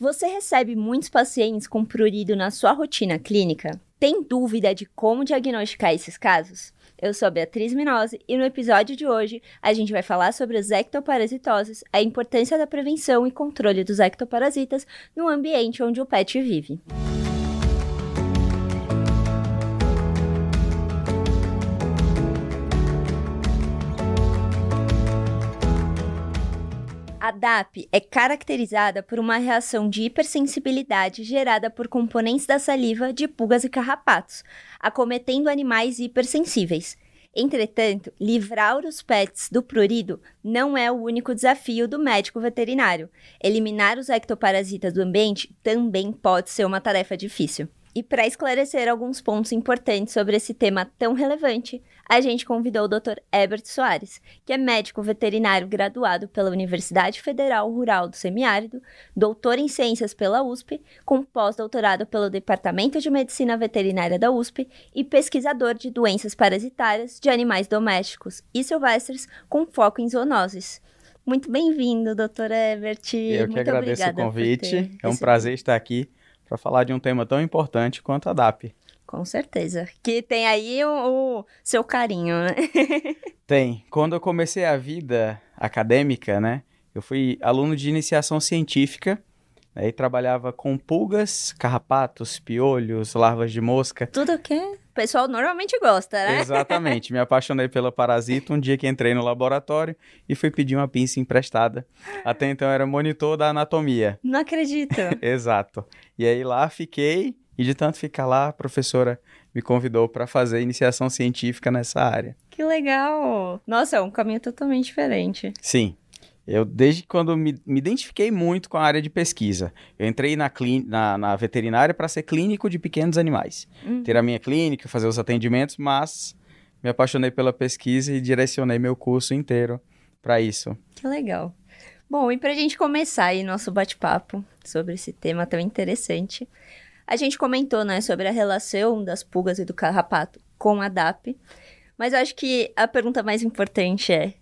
Você recebe muitos pacientes com prurido na sua rotina clínica? Tem dúvida de como diagnosticar esses casos? Eu sou a Beatriz Minose e no episódio de hoje a gente vai falar sobre as ectoparasitoses, a importância da prevenção e controle dos ectoparasitas no ambiente onde o pet vive. A DAP é caracterizada por uma reação de hipersensibilidade gerada por componentes da saliva de pulgas e carrapatos, acometendo animais hipersensíveis. Entretanto, livrar os pets do prurido não é o único desafio do médico veterinário. Eliminar os ectoparasitas do ambiente também pode ser uma tarefa difícil. E para esclarecer alguns pontos importantes sobre esse tema tão relevante, a gente convidou o Dr. Herbert Soares, que é médico veterinário graduado pela Universidade Federal Rural do Semiárido, doutor em ciências pela USP, com pós-doutorado pelo Departamento de Medicina Veterinária da USP e pesquisador de doenças parasitárias de animais domésticos e silvestres com foco em zoonoses. Muito bem-vindo, doutor Herbert. Eu Muito que agradeço o convite. É um prazer estar aqui para falar de um tema tão importante quanto a DAP. Com certeza. Que tem aí o, o seu carinho, né? tem. Quando eu comecei a vida acadêmica, né? Eu fui aluno de iniciação científica e trabalhava com pulgas, carrapatos, piolhos, larvas de mosca. Tudo que o pessoal normalmente gosta, né? Exatamente. Me apaixonei pela parasita um dia que entrei no laboratório e fui pedir uma pinça emprestada. Até então era monitor da anatomia. Não acredito. Exato. E aí lá fiquei e de tanto ficar lá, a professora me convidou para fazer iniciação científica nessa área. Que legal! Nossa, é um caminho totalmente diferente. Sim. Eu, desde quando me, me identifiquei muito com a área de pesquisa, eu entrei na, na, na veterinária para ser clínico de pequenos animais. Uhum. Ter a minha clínica, fazer os atendimentos, mas me apaixonei pela pesquisa e direcionei meu curso inteiro para isso. Que legal. Bom, e para a gente começar aí nosso bate-papo sobre esse tema tão interessante, a gente comentou, né, sobre a relação das pulgas e do carrapato com a DAP, mas eu acho que a pergunta mais importante é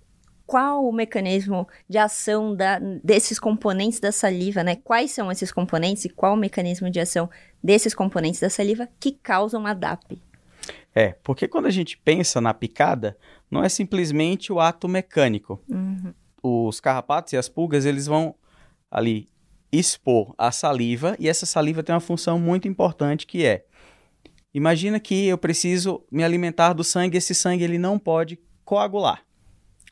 qual o mecanismo de ação da, desses componentes da saliva, né? Quais são esses componentes e qual o mecanismo de ação desses componentes da saliva que causam a DAP? É, porque quando a gente pensa na picada, não é simplesmente o ato mecânico. Uhum. Os carrapatos e as pulgas, eles vão ali expor a saliva e essa saliva tem uma função muito importante que é imagina que eu preciso me alimentar do sangue, esse sangue ele não pode coagular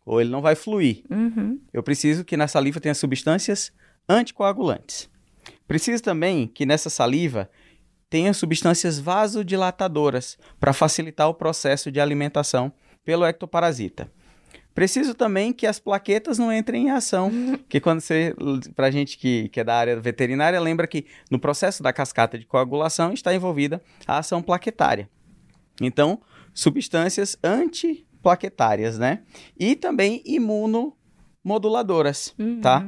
ou ele não vai fluir. Uhum. Eu preciso que na saliva tenha substâncias anticoagulantes. Preciso também que nessa saliva tenha substâncias vasodilatadoras para facilitar o processo de alimentação pelo ectoparasita. Preciso também que as plaquetas não entrem em ação, que quando você, pra gente que, que é da área veterinária, lembra que no processo da cascata de coagulação está envolvida a ação plaquetária. Então, substâncias anti plaquetárias, né? E também imunomoduladoras, uhum. tá?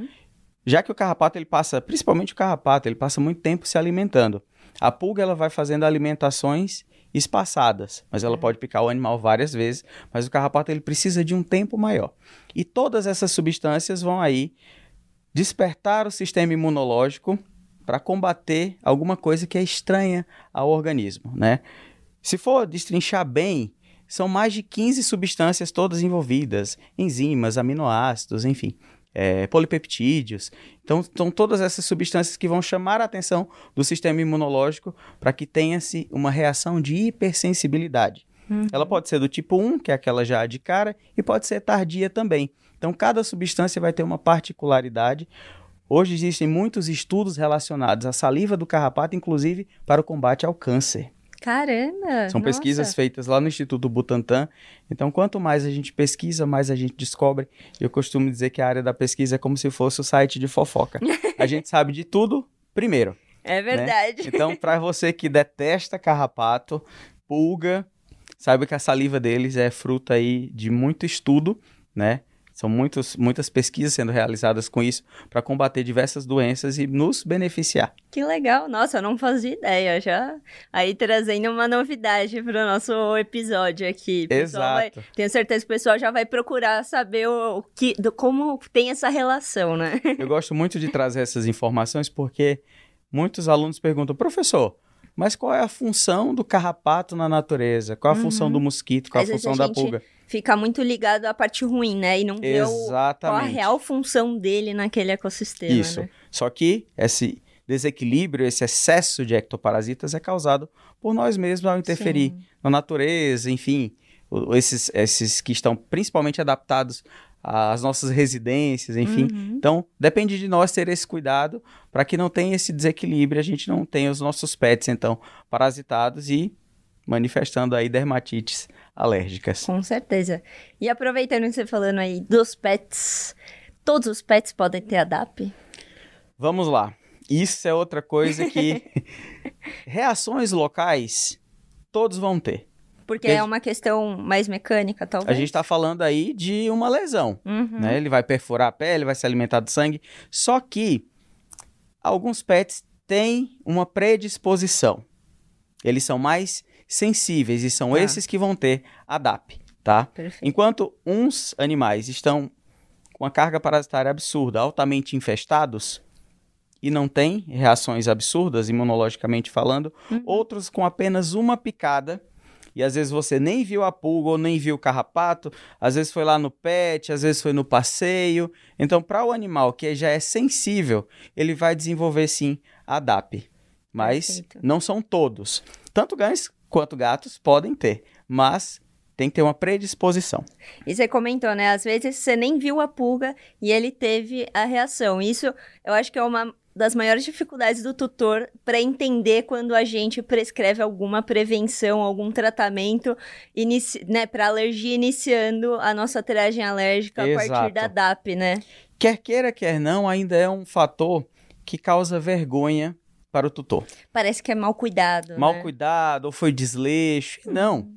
Já que o carrapato ele passa, principalmente o carrapato, ele passa muito tempo se alimentando. A pulga ela vai fazendo alimentações espaçadas, mas ela é. pode picar o animal várias vezes, mas o carrapato ele precisa de um tempo maior. E todas essas substâncias vão aí despertar o sistema imunológico para combater alguma coisa que é estranha ao organismo, né? Se for destrinchar bem, são mais de 15 substâncias todas envolvidas, enzimas, aminoácidos, enfim, é, polipeptídeos. Então, são todas essas substâncias que vão chamar a atenção do sistema imunológico para que tenha-se uma reação de hipersensibilidade. Uhum. Ela pode ser do tipo 1, que é aquela já de cara, e pode ser tardia também. Então, cada substância vai ter uma particularidade. Hoje existem muitos estudos relacionados à saliva do carrapato, inclusive para o combate ao câncer. Caramba! São nossa. pesquisas feitas lá no Instituto Butantan. Então, quanto mais a gente pesquisa, mais a gente descobre. Eu costumo dizer que a área da pesquisa é como se fosse o site de fofoca. a gente sabe de tudo primeiro. É né? verdade. Né? Então, para você que detesta carrapato, pulga, saiba que a saliva deles é fruto aí de muito estudo, né? São muitos, muitas pesquisas sendo realizadas com isso para combater diversas doenças e nos beneficiar. Que legal! Nossa, eu não fazia ideia. Já aí trazendo uma novidade para o nosso episódio aqui. Exato. Vai, tenho certeza que o pessoal já vai procurar saber o, o que, do, como tem essa relação, né? Eu gosto muito de trazer essas informações porque muitos alunos perguntam, professor, mas qual é a função do carrapato na natureza? Qual a uhum. função do mosquito? Qual a função a da pulga? Fica muito ligado à parte ruim, né? E não vê o, qual a real função dele naquele ecossistema. Isso. Né? Só que esse desequilíbrio, esse excesso de ectoparasitas é causado por nós mesmos ao interferir Sim. na natureza, enfim, esses, esses que estão principalmente adaptados às nossas residências, enfim. Uhum. Então, depende de nós ter esse cuidado para que não tenha esse desequilíbrio, a gente não tenha os nossos pets, então, parasitados e manifestando aí dermatites alérgicas. Com certeza. E aproveitando que você falando aí dos pets, todos os pets podem ter a DAP? Vamos lá. Isso é outra coisa que reações locais todos vão ter. Porque, Porque é uma questão mais mecânica, talvez. A gente está falando aí de uma lesão, uhum. né? Ele vai perfurar a pele, vai se alimentar de sangue. Só que alguns pets têm uma predisposição. Eles são mais sensíveis e são tá. esses que vão ter a DAP, tá? Perfeito. Enquanto uns animais estão com uma carga parasitária absurda, altamente infestados e não têm reações absurdas imunologicamente falando, uhum. outros com apenas uma picada e às vezes você nem viu a pulga ou nem viu o carrapato, às vezes foi lá no pet, às vezes foi no passeio. Então, para o animal que já é sensível, ele vai desenvolver sim a DAP. Mas Perfeito. não são todos. Tanto cães quanto gatos podem ter, mas tem que ter uma predisposição. E você comentou, né? Às vezes você nem viu a pulga e ele teve a reação. Isso eu acho que é uma das maiores dificuldades do tutor para entender quando a gente prescreve alguma prevenção, algum tratamento né, para alergia iniciando a nossa triagem alérgica Exato. a partir da DAP, né? Quer queira, quer não, ainda é um fator que causa vergonha para o tutor. Parece que é mal cuidado. Mal né? cuidado, ou foi desleixo. Uhum. Não.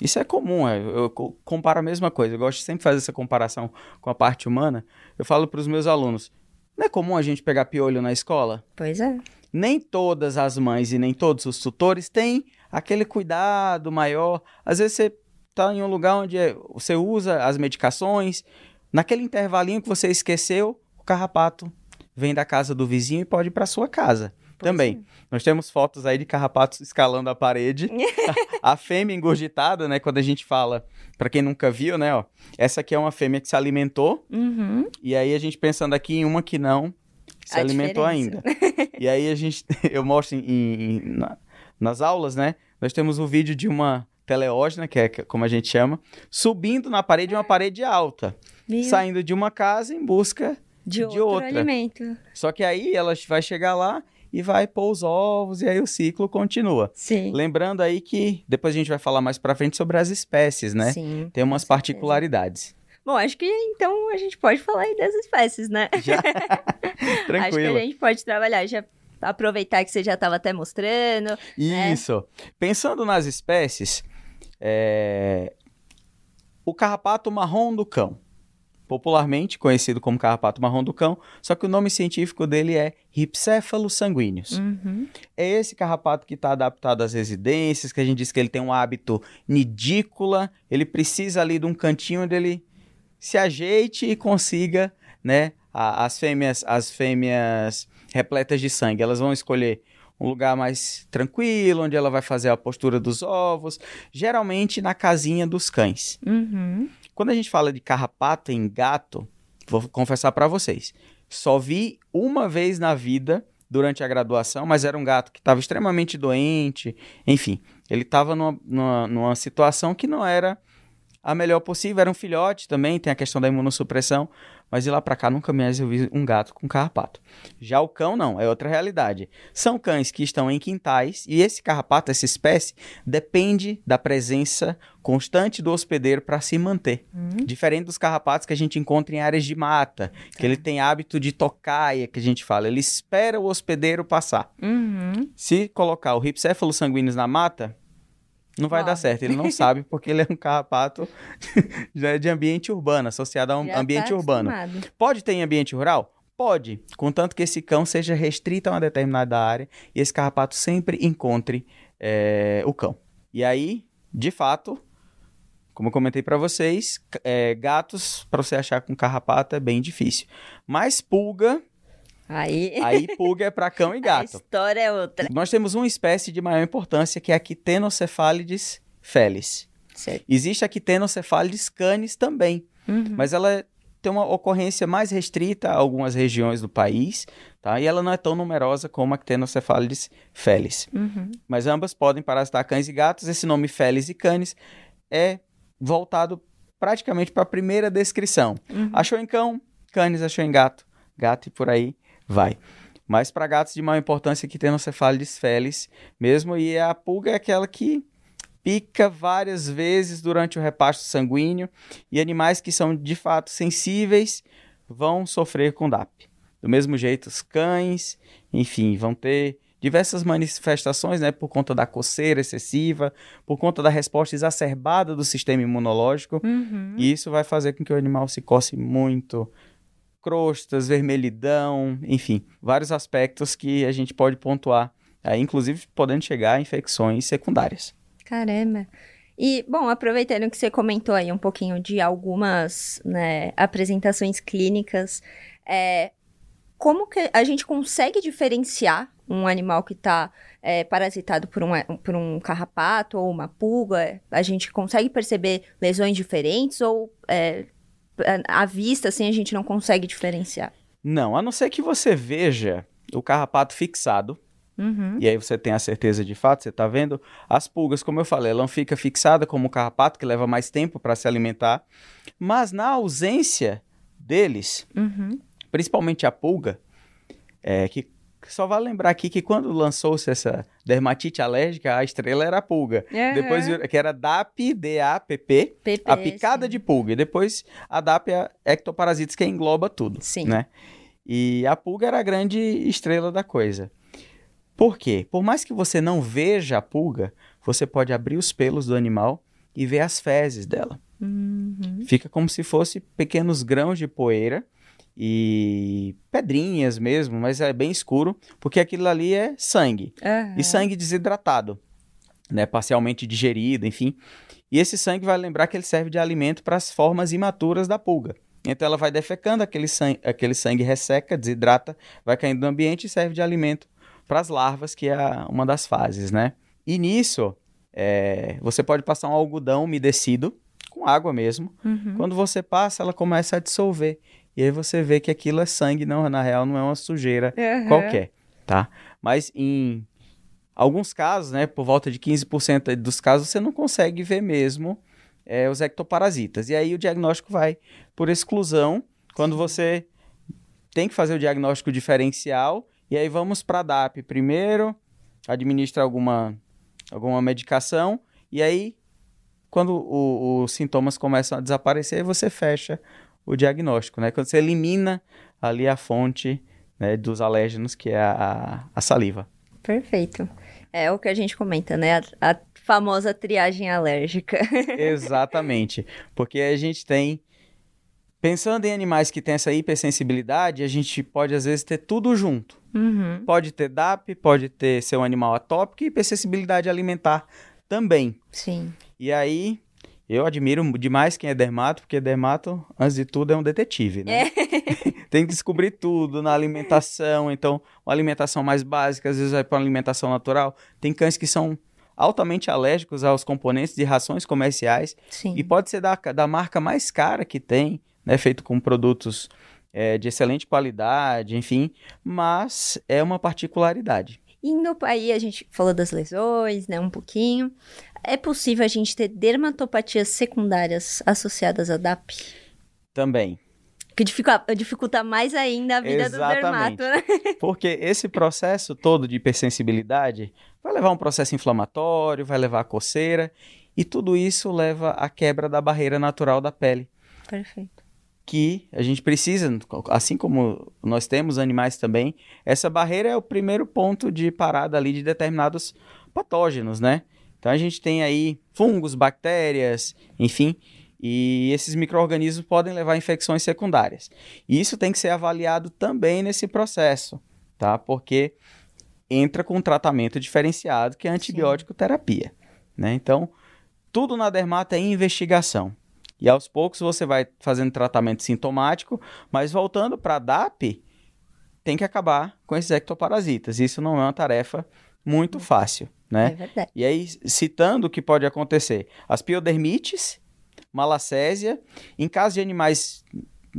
Isso é comum, é, eu comparo a mesma coisa. Eu gosto sempre de fazer essa comparação com a parte humana. Eu falo para os meus alunos: não é comum a gente pegar piolho na escola? Pois é. Nem todas as mães e nem todos os tutores têm aquele cuidado maior. Às vezes você está em um lugar onde é, você usa as medicações, naquele intervalinho que você esqueceu, o carrapato vem da casa do vizinho e pode ir para sua casa. Também. Nós temos fotos aí de carrapatos escalando a parede. a, fêmea engurgitada, né? Quando a gente fala, para quem nunca viu, né? Ó, essa aqui é uma fêmea que se alimentou. Uhum. E aí a gente pensando aqui em uma que não se a alimentou diferença. ainda. e aí a gente, eu mostro em, em, na, nas aulas, né? Nós temos um vídeo de uma teleógena, que é como a gente chama, subindo na parede, uma parede alta. Meu. Saindo de uma casa em busca de, de outra. alimento. Só que aí ela vai chegar lá e vai pôr os ovos e aí o ciclo continua. Sim. Lembrando aí que depois a gente vai falar mais para frente sobre as espécies, né? Sim. Tem umas particularidades. Bom, acho que então a gente pode falar aí das espécies, né? Já. Tranquilo. Acho que a gente pode trabalhar já aproveitar que você já estava até mostrando. Né? Isso. Né? Pensando nas espécies, é... o carrapato marrom do cão popularmente conhecido como carrapato marrom do cão, só que o nome científico dele é Ripcephalus sanguíneos. Uhum. É esse carrapato que está adaptado às residências, que a gente diz que ele tem um hábito nidícola, ele precisa ali de um cantinho onde ele se ajeite e consiga, né, a, as fêmeas, as fêmeas repletas de sangue, elas vão escolher um lugar mais tranquilo, onde ela vai fazer a postura dos ovos, geralmente na casinha dos cães. Uhum. Quando a gente fala de carrapato em gato, vou confessar para vocês, só vi uma vez na vida durante a graduação, mas era um gato que estava extremamente doente, enfim, ele estava numa, numa, numa situação que não era a melhor possível. Era um filhote também, tem a questão da imunossupressão, mas de lá para cá nunca mais eu vi um gato com carrapato. Já o cão não, é outra realidade. São cães que estão em quintais e esse carrapato, essa espécie, depende da presença constante do hospedeiro para se manter. Uhum. Diferente dos carrapatos que a gente encontra em áreas de mata, que ele tem hábito de tocaia, que a gente fala, ele espera o hospedeiro passar. Uhum. Se colocar o Ripcephalus sanguíneos na mata, Não vai dar certo, ele não sabe porque ele é um carrapato já é de ambiente urbano, associado a um Já ambiente tá urbano. Pode ter em ambiente rural? Pode, contanto que esse cão seja restrito a uma determinada área e esse carrapato sempre encontre é, o cão. E aí, de fato, como eu comentei para vocês, é, gatos para você achar com carrapato é bem difícil. Mas pulga, Aí, aí pulga é para cão e a gato. história é outra. Nós temos uma espécie de maior importância que é a Quitenocephalides felis. Certo. Existe a Quitenocephalides canis também, Uhum. mas ela tem uma ocorrência mais restrita a algumas regiões do país, tá? E ela não é tão numerosa como a Quitenocephalides felis. Uhum. Mas ambas podem parasitar cães e gatos. Esse nome felis e canis é voltado praticamente para a primeira descrição. Uhum. Achou em cão, canis achou em gato, gato e por aí vai. Mas para gatos de maior importância que tem no cefalides felis mesmo, e a pulga é aquela que pica várias vezes durante o repasto sanguíneo, e animais que são de fato sensíveis vão sofrer com DAP. Do mesmo jeito, os cães, enfim, vão ter diversas manifestações, né, por conta da coceira excessiva, por conta da resposta exacerbada do sistema imunológico, Uhum. e isso vai fazer com que o animal se coce muito, crostas, vermelhidão, enfim, vários aspectos que a gente pode pontuar, aí, inclusive podendo chegar a infecções secundárias. Caramba. E, bom, aproveitando que você comentou aí um pouquinho de algumas né, apresentações clínicas, é, como que a gente consegue diferenciar um animal que está parasitado por um, por um carrapato ou uma pulga? A gente consegue perceber lesões diferentes ou é, à vista, assim, a gente não consegue diferenciar? Não, a não ser que você veja o carrapato fixado, Uhum. e aí você tem a certeza de fato, você está vendo. As pulgas, como eu falei, ela não fica fixada como o carrapato, que leva mais tempo para se alimentar. Mas na ausência deles, Uhum. Principalmente a pulga, é, que só vale lembrar aqui que quando lançou-se essa dermatite alérgica, a estrela era a pulga. Depois, Uhum. virou- que era DAP, D-A-P-P, PP, a picada sim. de pulga. E depois a DAP é a ectoparasites, que engloba tudo. Sim. Né? E a pulga era a grande estrela da coisa. Por quê? Por mais que você não veja a pulga, você pode abrir os pelos do animal e ver as fezes dela. Uhum. Fica como se fosse pequenos grãos de poeira e pedrinhas mesmo, mas é bem escuro, porque aquilo ali é sangue. Aham. E sangue desidratado, né, parcialmente digerido, enfim. E esse sangue vai lembrar que ele serve de alimento para as formas imaturas da pulga. Então ela vai defecando, aquele sangue, aquele sangue resseca, desidrata, vai caindo no ambiente e serve de alimento para as larvas, que é uma das fases, né? E nisso, é, você pode passar um algodão umedecido, com água mesmo. Uhum. Quando você passa, ela começa a dissolver. E aí você vê que aquilo é sangue, não, na real não é uma sujeira Aham. qualquer, tá? Mas em alguns casos, né, por volta de 15% dos casos, você não consegue ver mesmo é, os ectoparasitas. E aí o diagnóstico vai por exclusão, quando você tem que fazer o diagnóstico diferencial, e aí vamos para a DAP primeiro, administra alguma, alguma medicação, e aí quando os sintomas começam a desaparecer, você fecha o diagnóstico, né? Quando você elimina ali a fonte né, dos alérgenos, que é a, a saliva. Perfeito. É o que a gente comenta, né? A, a famosa triagem alérgica. Exatamente. Porque a gente tem. Pensando em animais que têm essa hipersensibilidade, a gente pode às vezes ter tudo junto. Uhum. Pode ter DAP, pode ter ser um animal atópico e hipersensibilidade alimentar também. Sim. E aí, eu admiro demais quem é dermato, porque dermato, antes de tudo, é um detetive, né? Tem que descobrir tudo na alimentação. Então, uma alimentação mais básica, às vezes vai para uma alimentação natural. Tem cães que são altamente alérgicos aos componentes de rações comerciais Sim. e pode ser da, da marca mais cara que tem, né? Feito com produtos é, de excelente qualidade, enfim. Mas é uma particularidade. Indo aí, a gente falou das lesões, né? Um pouquinho. É possível a gente ter dermatopatias secundárias associadas à DAP? Também. Que dificulta, dificulta mais ainda a vida Exatamente. do dermato, né? Porque esse processo todo de hipersensibilidade vai levar a um processo inflamatório, vai levar a coceira, e tudo isso leva à quebra da barreira natural da pele, Perfeito. que a gente precisa, assim como nós temos animais também, essa barreira é o primeiro ponto de parada ali de determinados patógenos, né? Então a gente tem aí fungos, bactérias, enfim, e esses micro-organismos podem levar a infecções secundárias. E isso tem que ser avaliado também nesse processo, tá? Porque entra com um tratamento diferenciado que é antibiótico terapia, né? Então, tudo na dermata é investigação. E aos poucos você vai fazendo tratamento sintomático, mas voltando para a DAP, tem que acabar com esses ectoparasitas. Isso não é uma tarefa muito fácil, né? É verdade. E aí, citando o que pode acontecer, as piodermites, malacésia, em caso de animais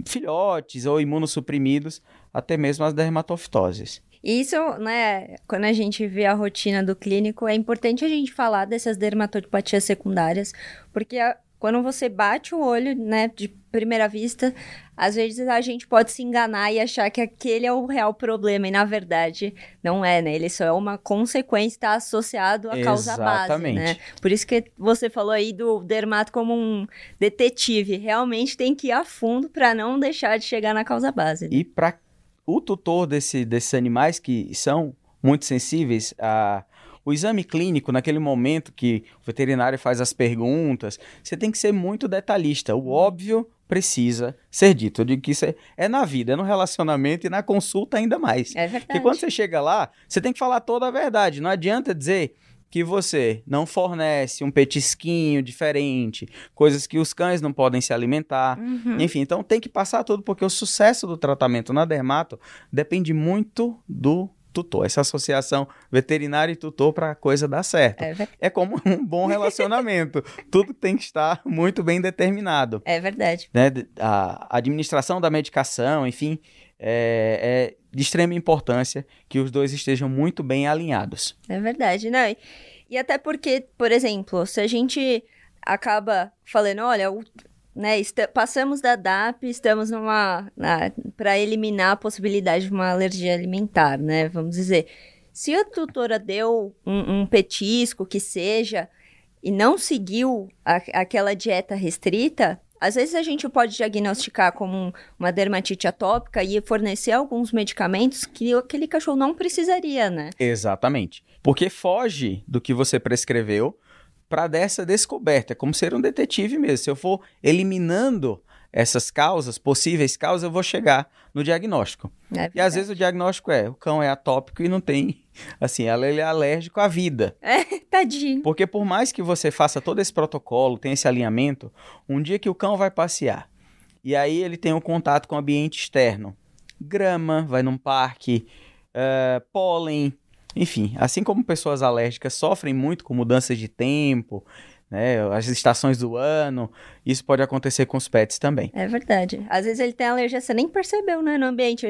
filhotes ou imunossuprimidos, até mesmo as dermatofitoses. Isso, né, quando a gente vê a rotina do clínico, é importante a gente falar dessas dermatopatias secundárias, porque a, quando você bate o olho, né, de primeira vista, às vezes a gente pode se enganar e achar que aquele é o real problema, e na verdade não é, né? Ele só é uma consequência, está associado à causa Exatamente. base, né? Por isso que você falou aí do dermato como um detetive, realmente tem que ir a fundo para não deixar de chegar na causa base. Né? E para o tutor desse, desses animais que são muito sensíveis a o exame clínico, naquele momento que o veterinário faz as perguntas, você tem que ser muito detalhista. O óbvio precisa ser dito. Eu digo que isso é, é na vida, é no relacionamento e na consulta ainda mais. É verdade. Porque quando você chega lá, você tem que falar toda a verdade. Não adianta dizer que você não fornece um petisquinho diferente, coisas que os cães não podem se alimentar. Uhum. Enfim, então tem que passar tudo, porque o sucesso do tratamento na dermato depende muito do tutor, essa associação veterinário e tutor para a coisa dar certo. É. É como um bom relacionamento. Tudo tem que estar muito bem determinado. é verdade. Né? A administração da medicação, enfim, é, é de extrema importância que os dois estejam muito bem alinhados. É verdade, não. E, e até porque, por exemplo, se a gente acaba falando, olha, o, né, passamos da DAP, estamos numa para eliminar a possibilidade de uma alergia alimentar, né? Vamos dizer, se a tutora deu um, um petisco que seja e não seguiu a- aquela dieta restrita, às vezes a gente pode diagnosticar como um- uma dermatite atópica e fornecer alguns medicamentos que aquele cachorro não precisaria, né? Exatamente. Porque foge do que você prescreveu para dessa descoberta. É como ser um detetive mesmo. Se eu for eliminando essas causas, possíveis causas, eu vou chegar no diagnóstico. É E às vezes o diagnóstico é, o cão é atópico e não tem, assim, ela- ele é alérgico à vida. Tadinho. Porque por mais que você faça todo esse protocolo, tenha esse alinhamento, um dia que o cão vai passear, e aí ele tem um contato com o ambiente externo, grama, vai num parque, eh, pólen, enfim, assim como pessoas alérgicas sofrem muito com mudanças de tempo, né, as estações do ano, isso pode acontecer com os pets também. É verdade. Às vezes ele tem alergia, você nem percebeu, né, no ambiente.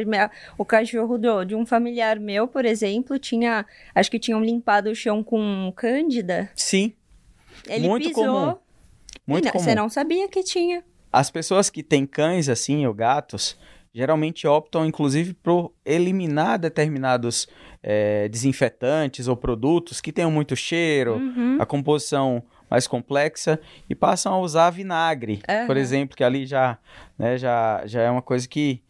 O cachorro do, de um familiar meu, por exemplo, tinha. Acho que tinham limpado o chão com cândida. Sim, Ele Muito pisou. comum. muito não- comum. Você não sabia que tinha. As pessoas que têm cães assim, ou gatos, geralmente optam, inclusive, por eliminar determinados eh, desinfetantes ou produtos que tenham muito cheiro, Uhum. a composição mais complexa, e passam a usar vinagre, Aham. por exemplo, que ali já, né, já, já é uma coisa que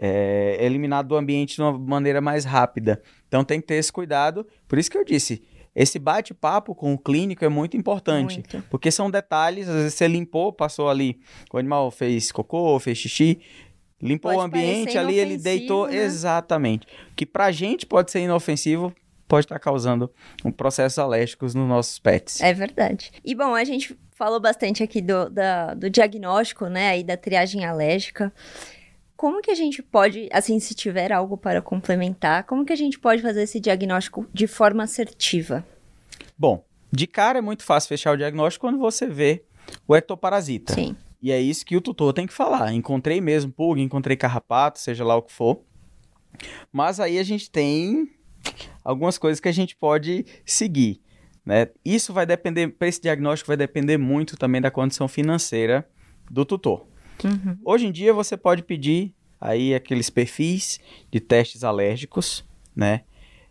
é eliminado do ambiente de uma maneira mais rápida. Então tem que ter esse cuidado. Por isso que eu disse, esse bate-papo com o clínico é muito importante. Muito. Porque são detalhes, às vezes você limpou, passou ali, o animal fez cocô, fez xixi, limpou Pode o ambiente ali, ele deitou. né? Exatamente. Que pra gente pode ser inofensivo, pode estar causando um processos alérgicos nos nossos pets. É verdade. E bom, a gente falou bastante aqui do, da- do diagnóstico, né, aí da triagem alérgica. Como que a gente pode, assim, se tiver algo para complementar, como que a gente pode fazer esse diagnóstico de forma assertiva? Bom, de cara é muito fácil fechar o diagnóstico quando você vê o ectoparasita. Sim. E é isso que o tutor tem que falar. Encontrei mesmo pulga, encontrei carrapato, seja lá o que for. Mas aí a gente tem algumas coisas que a gente pode seguir. Né? Isso vai depender, para esse diagnóstico, vai depender muito também da condição financeira do tutor. Uhum. Hoje em dia você pode pedir aí aqueles perfis de testes alérgicos, né?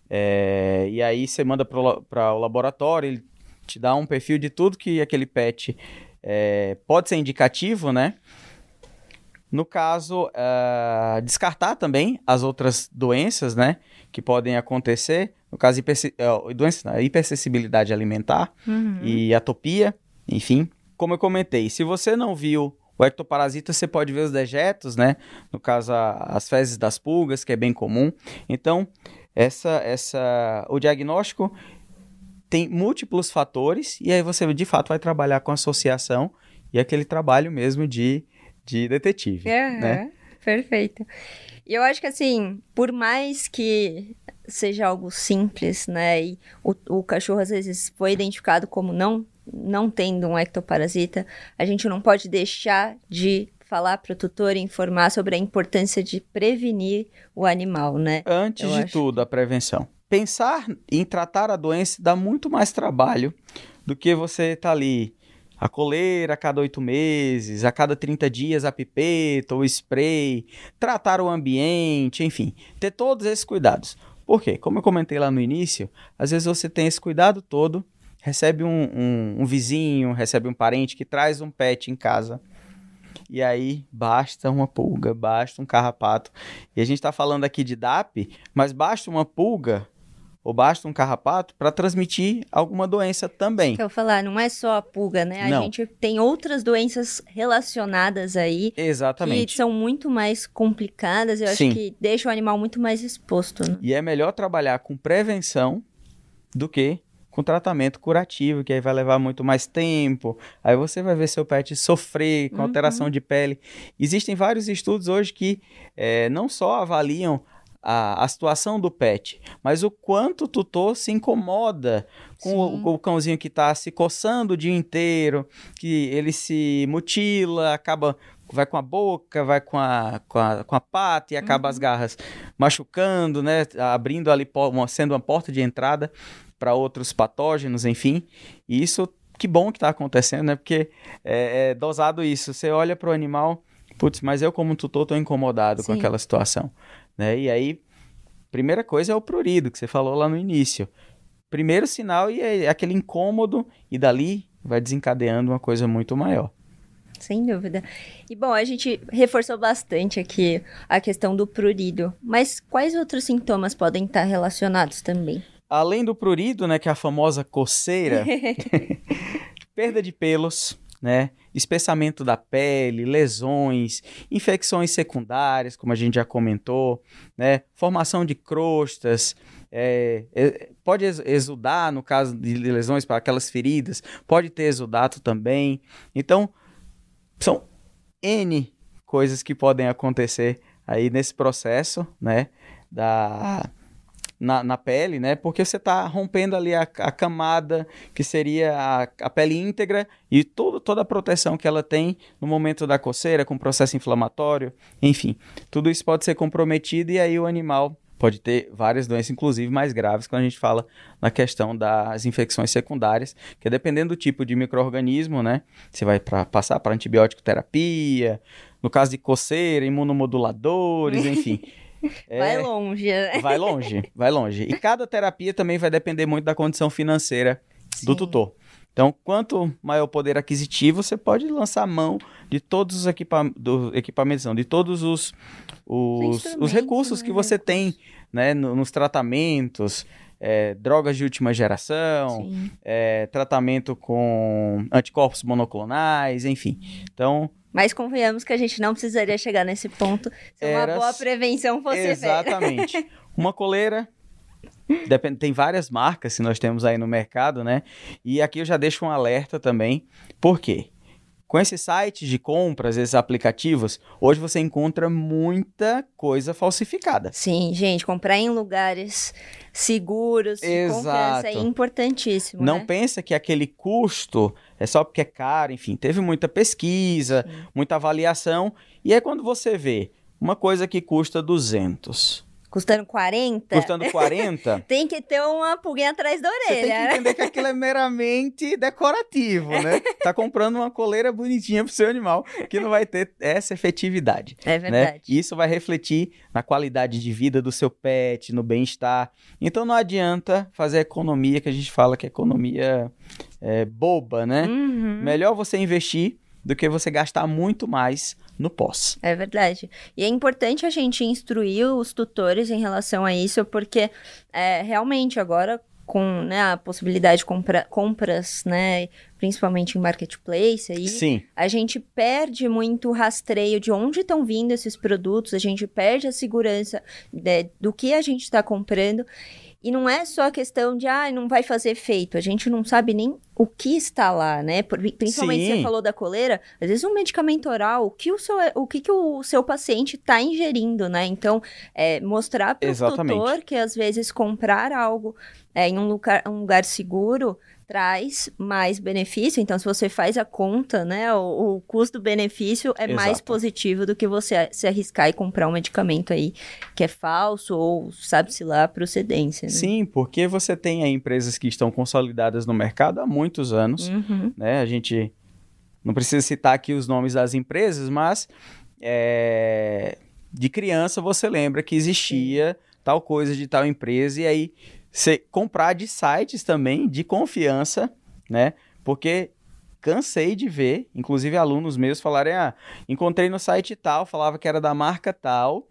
É, e aí você manda para o laboratório, ele te dá um perfil de tudo que aquele pet é, pode ser indicativo, né? No caso, uh, descartar também as outras doenças, né, que podem acontecer. No caso, hiperse uh, doença, hipersensibilidade alimentar uhum. e atopia, enfim. Como eu comentei, se você não viu o ectoparasita, você pode ver os dejetos, né? No caso, a, as fezes das pulgas, que é bem comum. Então, essa, essa, o diagnóstico tem múltiplos fatores e aí você de fato vai trabalhar com associação e aquele trabalho mesmo de, de detetive, uhum, né? Perfeito. E eu acho que assim, por mais que seja algo simples, né, e o, o cachorro às vezes foi identificado como não não tendo um ectoparasita, a gente não pode deixar de falar para o tutor e informar sobre a importância de prevenir o animal, né? Antes eu de acho... tudo, a prevenção pensar em tratar a doença dá muito mais trabalho do que você tá ali a coleira a cada oito meses, a cada 30 dias a pipeta, o spray, tratar o ambiente, enfim, ter todos esses cuidados. Por quê? Como eu comentei lá no início, às vezes você tem esse cuidado todo, recebe um, um, um vizinho, recebe um parente que traz um pet em casa, e aí basta uma pulga, basta um carrapato. E a gente está falando aqui de DAP, mas basta uma pulga ou basta um carrapato para transmitir alguma doença também. Que eu falar, não é só a pulga, né? A não. gente tem outras doenças relacionadas aí. Exatamente. Que são muito mais complicadas. Eu Sim. acho que deixa o animal muito mais exposto. Né? E é melhor trabalhar com prevenção do que com tratamento curativo, que aí vai levar muito mais tempo. Aí você vai ver seu pet sofrer com uhum. alteração de pele. Existem vários estudos hoje que é, não só avaliam a, a situação do pet, mas o quanto o tutor se incomoda com o, o, cãozinho que está se coçando o dia inteiro, que ele se mutila, acaba vai com a boca, vai com a, com a, com a pata e acaba uhum. as garras machucando, né? Abrindo ali, sendo uma porta de entrada para outros patógenos, enfim. E isso, que bom que está acontecendo, né? Porque é, é, dosado isso. Você olha para o animal, putz, mas eu como tutor estou incomodado Sim. com aquela situação. Né? E aí, primeira coisa é o prurido, que você falou lá no início. Primeiro sinal e é aquele incômodo, e dali vai desencadeando uma coisa muito maior. Sem dúvida. E bom, a gente reforçou bastante aqui a questão do prurido, mas quais outros sintomas podem estar relacionados também? Além do prurido, né, que é a famosa coceira, perda de pelos, né? Espessamento da pele, lesões, infecções secundárias, como a gente já comentou, né? Formação de crostas, é, é, pode exudar no caso de lesões para aquelas feridas, pode ter exudato também. Então, são N coisas que podem acontecer aí nesse processo, né? Da, na, na pele, né? Porque você está rompendo ali a, a, camada que seria a, a pele íntegra e todo, toda a proteção que ela tem no momento da coceira, com processo inflamatório, enfim. Tudo isso pode ser comprometido e aí o animal pode ter várias doenças, inclusive mais graves, quando a gente fala na questão das infecções secundárias, que dependendo do tipo de microorganismo, né? Você vai pra, passar para antibiótico terapia, no caso de coceira, imunomoduladores, enfim. É, vai longe. Né? Vai longe, vai longe. E cada terapia também vai depender muito da condição financeira Sim. do tutor. Então, quanto maior o poder aquisitivo, você pode lançar mão de todos os equipa do, equipamentos, não, de todos os, os, os recursos né? que você tem né, nos tratamentos, é, drogas de última geração, é, tratamento com anticorpos monoclonais, enfim. Então, mas convenhamos que a gente não precisaria chegar nesse ponto se Era... uma boa prevenção fosse Exatamente. uma coleira Depende, tem várias marcas que nós temos aí no mercado, né? E aqui eu já deixo um alerta também. Por quê? Com esses sites de compras, esses aplicativos, hoje você encontra muita coisa falsificada. Sim, gente, comprar em lugares seguros, Exato. confiança é importantíssimo. Não né? pensa que aquele custo é só porque é caro, enfim, teve muita pesquisa, Sim. muita avaliação, e é quando você vê uma coisa que custa 200, Custando 40? Custando 40? tem que ter uma pulguinha atrás da orelha. Você tem que né? entender que aquilo é meramente decorativo, né? Tá comprando uma coleira bonitinha pro seu animal, que não vai ter essa efetividade. É né? verdade. Né? E isso vai refletir na qualidade de vida do seu pet, no bem-estar. Então não adianta fazer a economia que a gente fala que é economia é, boba, né? Uhum. Melhor você investir do que você gastar muito mais no pós. É verdade. E é importante a gente instruir os tutores em relação a isso, porque é, realmente agora com né, a possibilidade de compra, compras, né, principalmente em marketplace, aí, Sim. a gente perde muito o rastreio de onde estão vindo esses produtos, a gente perde a segurança de, do que a gente está comprando. E não é só a questão de, ah, não vai fazer efeito. A gente não sabe nem o que está lá, né? Principalmente Sim. você falou da coleira, às vezes um medicamento oral, o que o seu, o que, que o seu paciente está ingerindo, né? Então, é, mostrar para o tutor que às vezes comprar algo é, em um lugar, um lugar seguro traz mais benefício. Então, se você faz a conta, né, o, o custo-benefício é mais Exato. positivo do que você se arriscar e comprar um medicamento aí que é falso ou sabe-se lá a procedência. Né? Sim, porque você tem aí empresas que estão consolidadas no mercado há muitos anos, Uhum. né? A gente não precisa citar aqui os nomes das empresas, mas é, de criança você lembra que existia tal coisa de tal empresa e aí você comprar de sites também de confiança, né? Porque cansei de ver, inclusive alunos meus falarem, ah, encontrei no site tal, falava que era da marca tal,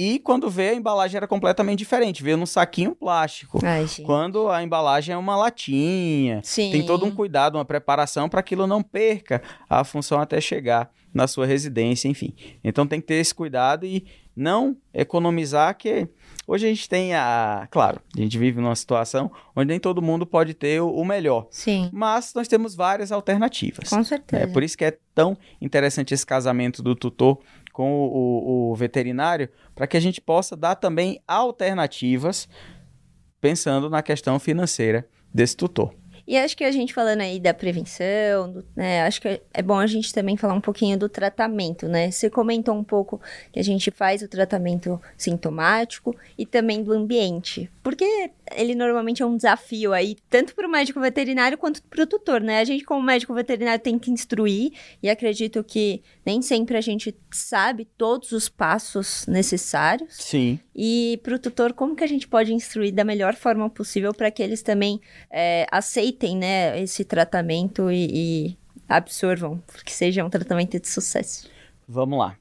e quando vê a embalagem era completamente diferente, veio num saquinho plástico. Ai. Quando a embalagem é uma latinha, Sim. tem todo um cuidado, uma preparação para aquilo não perca a função até chegar na sua residência, enfim. Então tem que ter esse cuidado e não economizar, que hoje a gente tem a. Claro, a gente vive numa situação onde nem todo mundo pode ter o, o melhor, Sim, mas nós temos várias alternativas. com certeza. É por isso que é tão interessante esse casamento do tutor com o, o- o veterinário, para que a gente possa dar também alternativas pensando na questão financeira desse tutor. E acho que a gente falando aí da prevenção, do- né, acho que é bom a gente também falar um pouquinho do tratamento, né? Você comentou um pouco que a gente faz o tratamento sintomático e também do ambiente, porque ele normalmente é um desafio aí, tanto para o médico veterinário quanto para o tutor, né? A gente como médico veterinário tem que instruir e acredito que nem sempre a gente sabe todos os passos necessários. Sim. E para o tutor, como que a gente pode instruir da melhor forma possível para que eles também é, aceitem né, esse tratamento e, e absorvam, que seja um tratamento de sucesso? Vamos lá.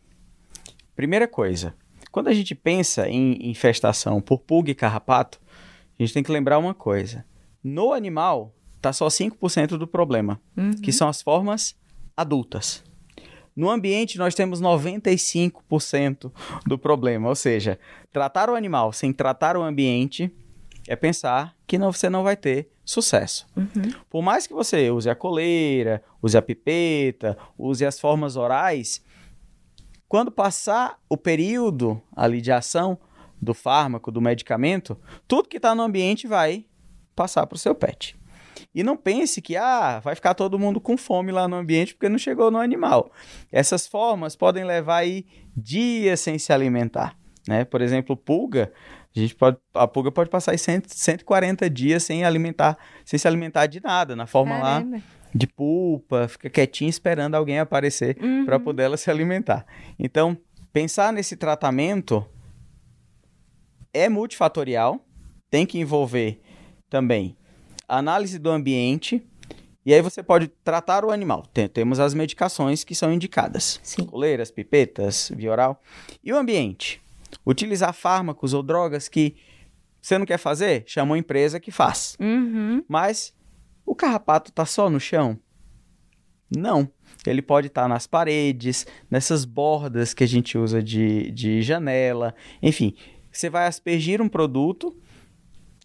Primeira coisa, quando a gente pensa em infestação por pulga e carrapato, a gente tem que lembrar uma coisa. No animal, tá só 5% do problema, que são as formas adultas. No ambiente, nós temos 95% do problema, ou seja, tratar o animal sem tratar o ambiente é pensar que não, você não vai ter sucesso. Uhum. Por mais que você use a coleira, use a pipeta, use as formas orais, quando passar o período ali de ação do fármaco, do medicamento, tudo que está no ambiente vai passar para o seu pet. E não pense que ah, vai ficar todo mundo com fome lá no ambiente porque não chegou no animal. Essas formas podem levar aí dias sem se alimentar. Né? Por exemplo, pulga, a, gente pode, a pulga pode passar aí 100, 140 dias sem alimentar, sem se alimentar de nada, na forma lá Caramba. de pulpa, fica quietinha esperando alguém aparecer Uhum. para poder ela se alimentar. Então, pensar nesse tratamento é multifatorial, tem que envolver também análise do ambiente, e aí você pode tratar o animal. Tem- temos as medicações que são indicadas. Sim. Coleiras, pipetas, via oral. E o ambiente? Utilizar fármacos ou drogas que você não quer fazer? Chama uma empresa que faz. Uhum. Mas o carrapato tá só no chão? Não. Ele pode estar nas paredes, nessas bordas que a gente usa de, de janela. Enfim, você vai aspergir um produto.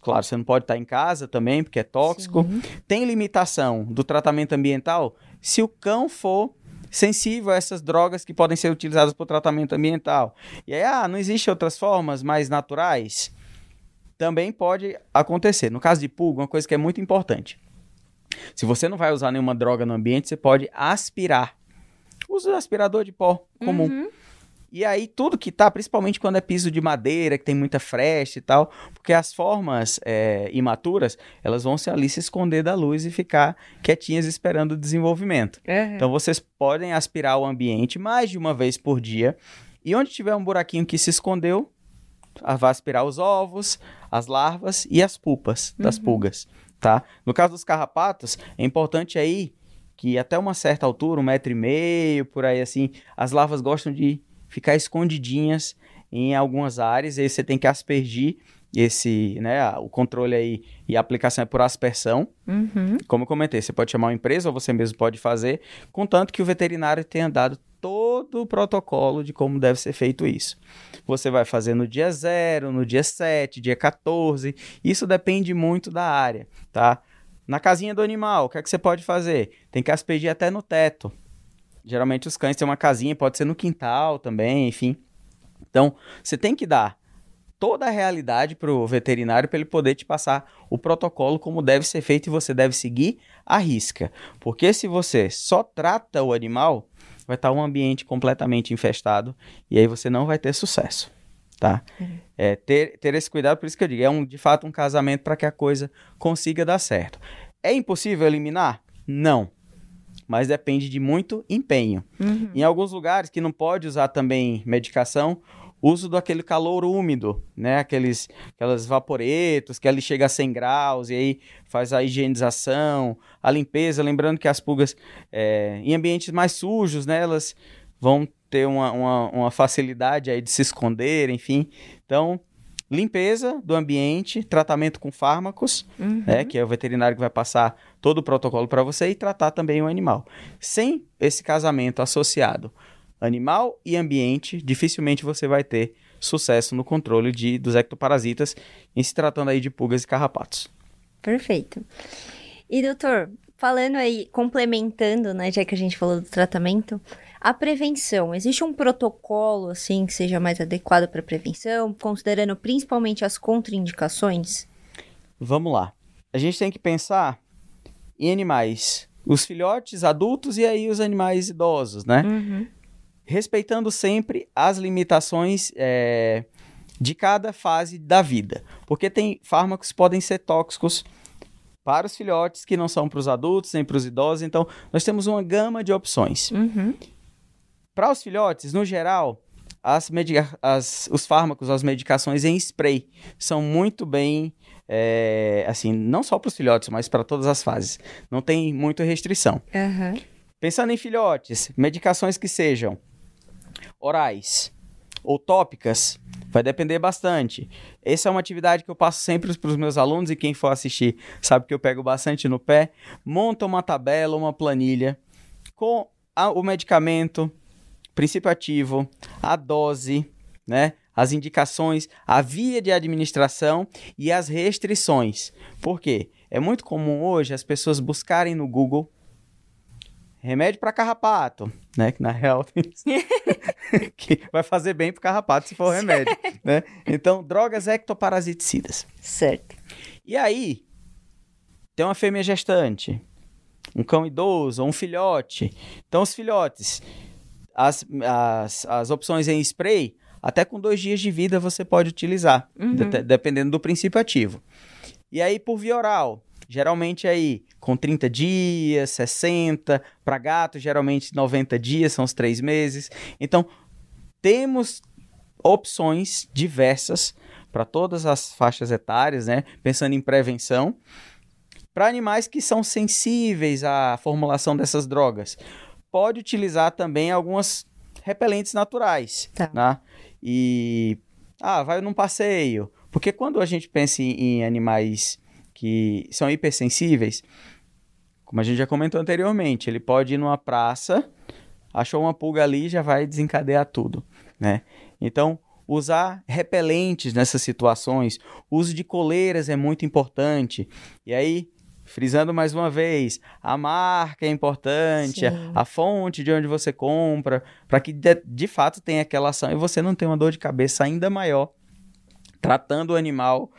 Claro, você não pode estar em casa também, porque é tóxico. Sim. Tem limitação do tratamento ambiental se o cão for sensível a essas drogas que podem ser utilizadas para o tratamento ambiental. E aí, ah, não existem outras formas mais naturais? Também pode acontecer. No caso de pulga, uma coisa que é muito importante. Se você não vai usar nenhuma droga no ambiente, você pode aspirar. Usa o aspirador de pó comum. Uhum. E aí, tudo que tá, principalmente quando é piso de madeira, que tem muita frecha e tal, porque as formas é, imaturas, elas vão se ali se esconder da luz e ficar quietinhas esperando o desenvolvimento. Uhum. Então, vocês podem aspirar o ambiente mais de uma vez por dia. E onde tiver um buraquinho que se escondeu, vai aspirar os ovos, as larvas e as pupas das Uhum. pulgas, tá? No caso dos carrapatos, é importante aí que até uma certa altura, um metro e meio, por aí assim, as larvas gostam de ficar escondidinhas em algumas áreas, e aí você tem que aspergir esse, né, o controle aí e a aplicação é por aspersão. Uhum. Como eu comentei, você pode chamar uma empresa ou você mesmo pode fazer, contanto que o veterinário tenha dado todo o protocolo de como deve ser feito isso. Você vai fazer no dia 0, no dia 7, dia 14, isso depende muito da área, tá? Na casinha do animal, o que é que você pode fazer? Tem que aspergir até no teto. Geralmente os cães têm uma casinha, pode ser no quintal também, enfim. Então, você tem que dar toda a realidade para o veterinário para ele poder te passar o protocolo como deve ser feito e você deve seguir a risca. Porque se você só trata o animal, vai estar um ambiente completamente infestado e aí você não vai ter sucesso, tá? Uhum. É, ter, ter esse cuidado, por isso que eu digo, é um, de fato um casamento para que a coisa consiga dar certo. É impossível eliminar? Não. Mas depende de muito empenho. Uhum. Em alguns lugares que não pode usar também medicação, uso daquele calor úmido, né? Aqueles, aquelas vaporetos que ali chega a 100 graus e aí faz a higienização, a limpeza. Lembrando que as pulgas é, em ambientes mais sujos, né? Elas vão ter uma, uma, uma facilidade aí de se esconder, enfim. Então, limpeza do ambiente, tratamento com fármacos, Uhum. né, que é o veterinário que vai passar todo o protocolo para você e tratar também o animal. Sem esse casamento associado animal e ambiente, dificilmente você vai ter sucesso no controle de, dos ectoparasitas, em se tratando aí de pulgas e carrapatos. Perfeito. E doutor, falando aí, complementando, né, já que a gente falou do tratamento, a prevenção, existe um protocolo assim que seja mais adequado para prevenção, considerando principalmente as contraindicações? Vamos lá. A gente tem que pensar em animais, os filhotes, adultos e aí os animais idosos, né? Uhum. respeitando sempre as limitações é, de cada fase da vida. Porque tem fármacos que podem ser tóxicos para os filhotes, que não são para os adultos, nem para os idosos. Então, nós temos uma gama de opções. Uhum. Para os filhotes, no geral, as as- os fármacos, as medicações em spray são muito bem, é, assim, não só para os filhotes, mas para todas as fases. Não tem muita restrição. Aham. Pensando em filhotes, medicações que sejam orais ou tópicas, vai depender bastante. Essa é uma atividade que eu passo sempre para os meus alunos e quem for assistir sabe que eu pego bastante no pé. Monta uma tabela, uma planilha com a- o medicamento, princípio ativo, a dose, né? As indicações, a via de administração e as restrições. Por quê? É muito comum hoje as pessoas buscarem no Google remédio para carrapato, né? Que na real que vai fazer bem para carrapato se for remédio, né? Então, drogas ectoparasiticidas. Certo. E aí, tem uma fêmea gestante, um cão idoso, um filhote. Então, os filhotes, as, as, as opções em spray, até com dois dias de vida você pode utilizar, Uhum. de- dependendo do princípio ativo. E aí, por via oral, geralmente aí com 30 dias, 60, para gato, geralmente 90 dias, são os três meses. Então, temos opções diversas para todas as faixas etárias, né? Pensando em prevenção. Para animais que são sensíveis à formulação dessas drogas, pode utilizar também algumas repelentes naturais, Tá. né? E ah, vai num passeio, porque quando a gente pensa em, em animais que são hipersensíveis, como a gente já comentou anteriormente, ele pode ir numa praça, achou uma pulga ali, já vai desencadear tudo, né? Então, usar repelentes nessas situações, uso de coleiras é muito importante. E aí, frisando mais uma vez, a marca é importante, a, a fonte de onde você compra, para que de, de fato tenha aquela ação e você não tenha uma dor de cabeça ainda maior tratando o animal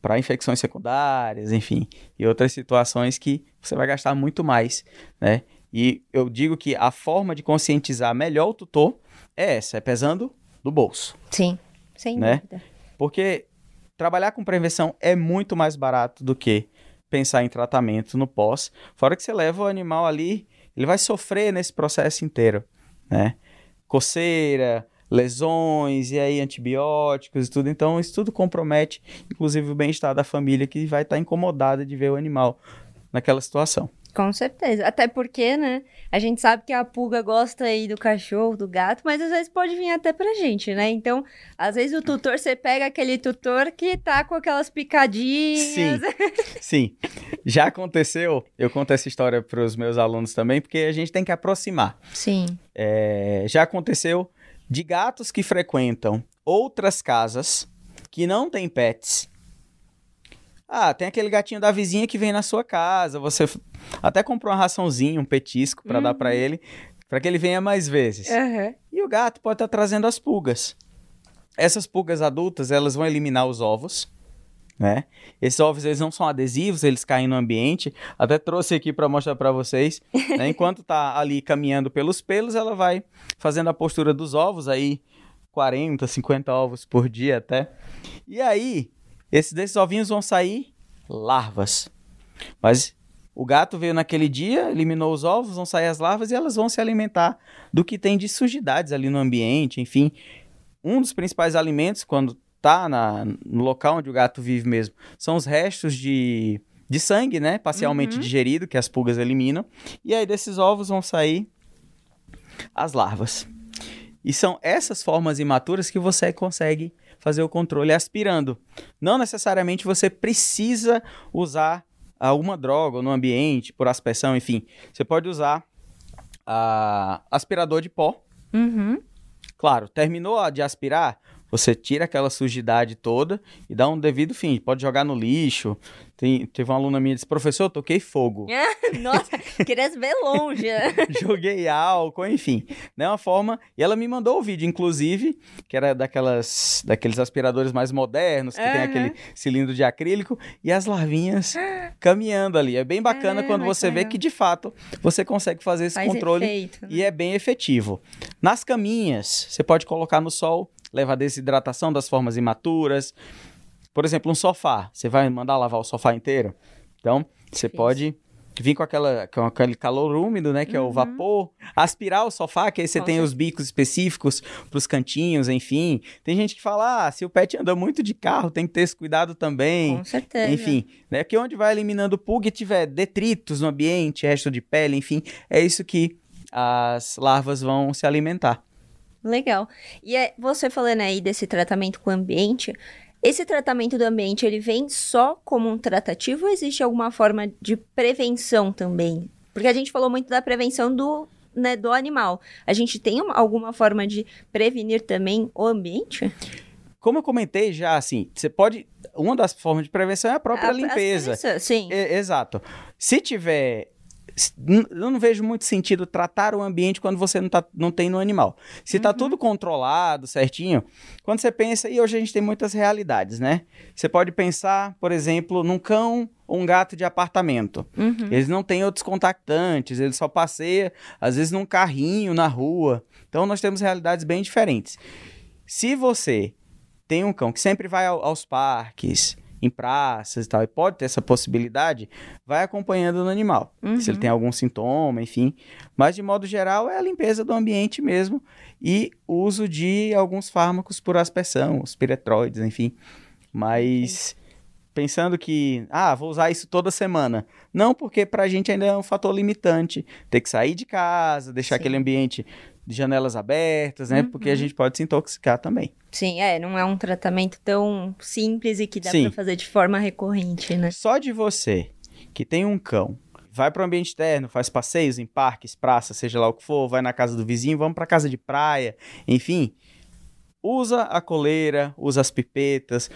para infecções secundárias, enfim, e outras situações que você vai gastar muito mais, né? E eu digo que a forma de conscientizar melhor o tutor é essa, é pesando do bolso. Sim, sem Né? dúvida. Porque trabalhar com prevenção é muito mais barato do que pensar em tratamento no pós. Fora que você leva o animal ali, ele vai sofrer nesse processo inteiro, né? Coceira, lesões, e aí antibióticos e tudo. Então, isso tudo compromete, inclusive, o bem-estar da família que vai estar incomodada de ver o animal naquela situação. Com certeza. Até porque, né? A gente sabe que a pulga gosta aí do cachorro, do gato, mas às vezes pode vir até pra gente, né? Então, às vezes o tutor, você pega aquele tutor que tá com aquelas picadinhas. Sim. Sim. Já aconteceu, eu conto essa história pros meus alunos também, porque a gente tem que aproximar. Sim. É, já aconteceu de gatos que frequentam outras casas que não têm pets. Ah, tem aquele gatinho da vizinha que vem na sua casa, você até comprou uma raçãozinha, um petisco para dar para ele, para que ele venha mais vezes. Uhum. E o gato pode estar tá trazendo as pulgas. Essas pulgas adultas, elas vão eliminar os ovos, né? Esses ovos eles não são adesivos, eles caem no ambiente. Até trouxe aqui para mostrar para vocês. Né? Enquanto tá ali caminhando pelos pelos, ela vai fazendo a postura dos ovos aí 40, 50 ovos por dia até. E aí, esses desses ovinhos vão sair larvas. Mas o gato veio naquele dia, eliminou os ovos, vão sair as larvas e elas vão se alimentar do que tem de sujidades ali no ambiente, enfim. Um dos principais alimentos, quando tá na, no local onde o gato vive mesmo, são os restos de, de sangue, né? Parcialmente uhum. digerido, que as pulgas eliminam. E aí desses ovos vão sair as larvas. E são essas formas imaturas que você consegue fazer o controle aspirando. Não necessariamente você precisa usar alguma droga no ambiente, por aspersão, enfim. Você pode usar uh, aspirador de pó. Uhum. Claro, terminou de aspirar, você tira aquela sujidade toda e dá um devido fim. Pode jogar no lixo. Tem, teve uma aluna minha que disse, professor, eu toquei fogo. Nossa, queria ver longe. Joguei álcool, enfim. Né, uma forma... E ela me mandou o vídeo, inclusive, que era daquelas, daqueles aspiradores mais modernos, que uhum. tem aquele cilindro de acrílico, e as larvinhas caminhando ali. É bem bacana quando você vê que, de fato, você consegue fazer esse Faz controle efeito, né? e é bem efetivo. Nas caminhas, você pode colocar no sol leva a desidratação das formas imaturas. Por exemplo, um sofá. Você vai mandar lavar o sofá inteiro? Então, você pode vir com, aquela, com aquele calor úmido, né? Que uhum. é o uhum. vapor. Aspirar o sofá, que aí você tem os bicos específicos para os cantinhos, enfim. Tem gente que fala, ah, se o pet anda muito de carro, tem que ter esse cuidado também. Com certeza. Enfim, né? Que onde vai eliminando pulga e tiver detritos no ambiente, resto de pele, enfim, é isso que as larvas vão se alimentar. Legal. E é, você falando aí desse tratamento com o ambiente, esse tratamento do ambiente, ele vem só como um tratativo ou existe alguma forma de prevenção também? Porque a gente falou muito da prevenção do, né, do animal. A gente tem uma, alguma forma de prevenir também o ambiente? Como eu comentei já, assim, você pode. Uma das formas de prevenção é a própria a, limpeza. Sim. É, exato. Se tiver eu não vejo muito sentido tratar o ambiente quando você não, tá, não tem no animal. Se está uhum. tudo controlado, certinho, quando você pensa, e hoje a gente tem muitas realidades, né? Você pode pensar, por exemplo, num cão ou um gato de apartamento. Uhum. Eles não têm outros contactantes, eles só passeiam, às vezes, num carrinho na rua. Então, nós temos realidades bem diferentes. Se você tem um cão que sempre vai ao, aos parques, em praças e tal, e pode ter essa possibilidade, vai acompanhando no animal. Uhum. Se ele tem algum sintoma, enfim. Mas, de modo geral, é a limpeza do ambiente mesmo e uso de alguns fármacos por aspersão, os piretroides, enfim. Mas pensando que, ah, vou usar isso toda semana. Não, porque para a gente ainda é um fator limitante. Ter que sair de casa, deixar Sim. aquele ambiente de janelas abertas, né? Uhum. Porque a gente pode se intoxicar também. Sim, é, não é um tratamento tão simples e que dá para fazer de forma recorrente, né? Só de você que tem um cão, vai para o ambiente externo, faz passeios em parques, praças, seja lá o que for, vai na casa do vizinho, vamos para casa de praia, enfim, usa a coleira, usa as pipetas.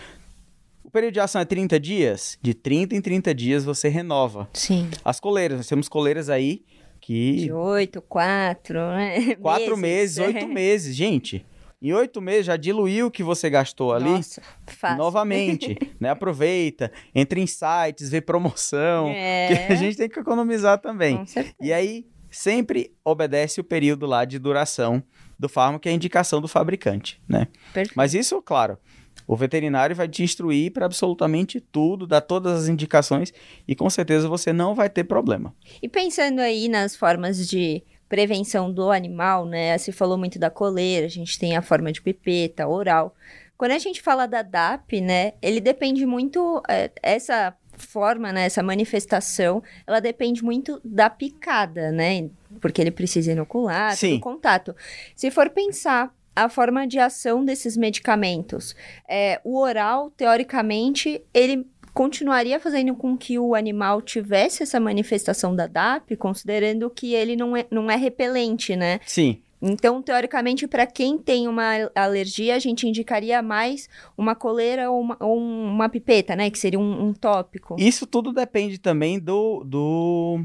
O período de ação é 30 dias? De 30 em 30 dias você renova. Sim. As coleiras, nós temos coleiras aí que... De oito, quatro, né? Quatro meses, oito meses, gente. Em oito meses já diluiu o que você gastou ali. Nossa, fácil. Novamente, né? Aproveita, entra em sites, vê promoção. É. Que a gente tem que economizar também. Com certeza. E aí, sempre obedece o período lá de duração do fármaco, que é a indicação do fabricante, né? Perfeito. Mas isso, claro, o veterinário vai te instruir para absolutamente tudo, dar todas as indicações e com certeza você não vai ter problema. E pensando aí nas formas de prevenção do animal, né? Se falou muito da coleira, a gente tem a forma de pipeta, oral. Quando a gente fala da DAP, né, ele depende muito é, essa forma, né, essa manifestação, ela depende muito da picada, né? Porque ele precisa inocular, todo contato. Se for pensar a forma de ação desses medicamentos, é, o oral, teoricamente, ele continuaria fazendo com que o animal tivesse essa manifestação da DAP, considerando que ele não é, não é repelente, né? Sim. Então, teoricamente, para quem tem uma alergia, a gente indicaria mais uma coleira ou uma, ou uma pipeta, né? Que seria um, um tópico. Isso tudo depende também do, do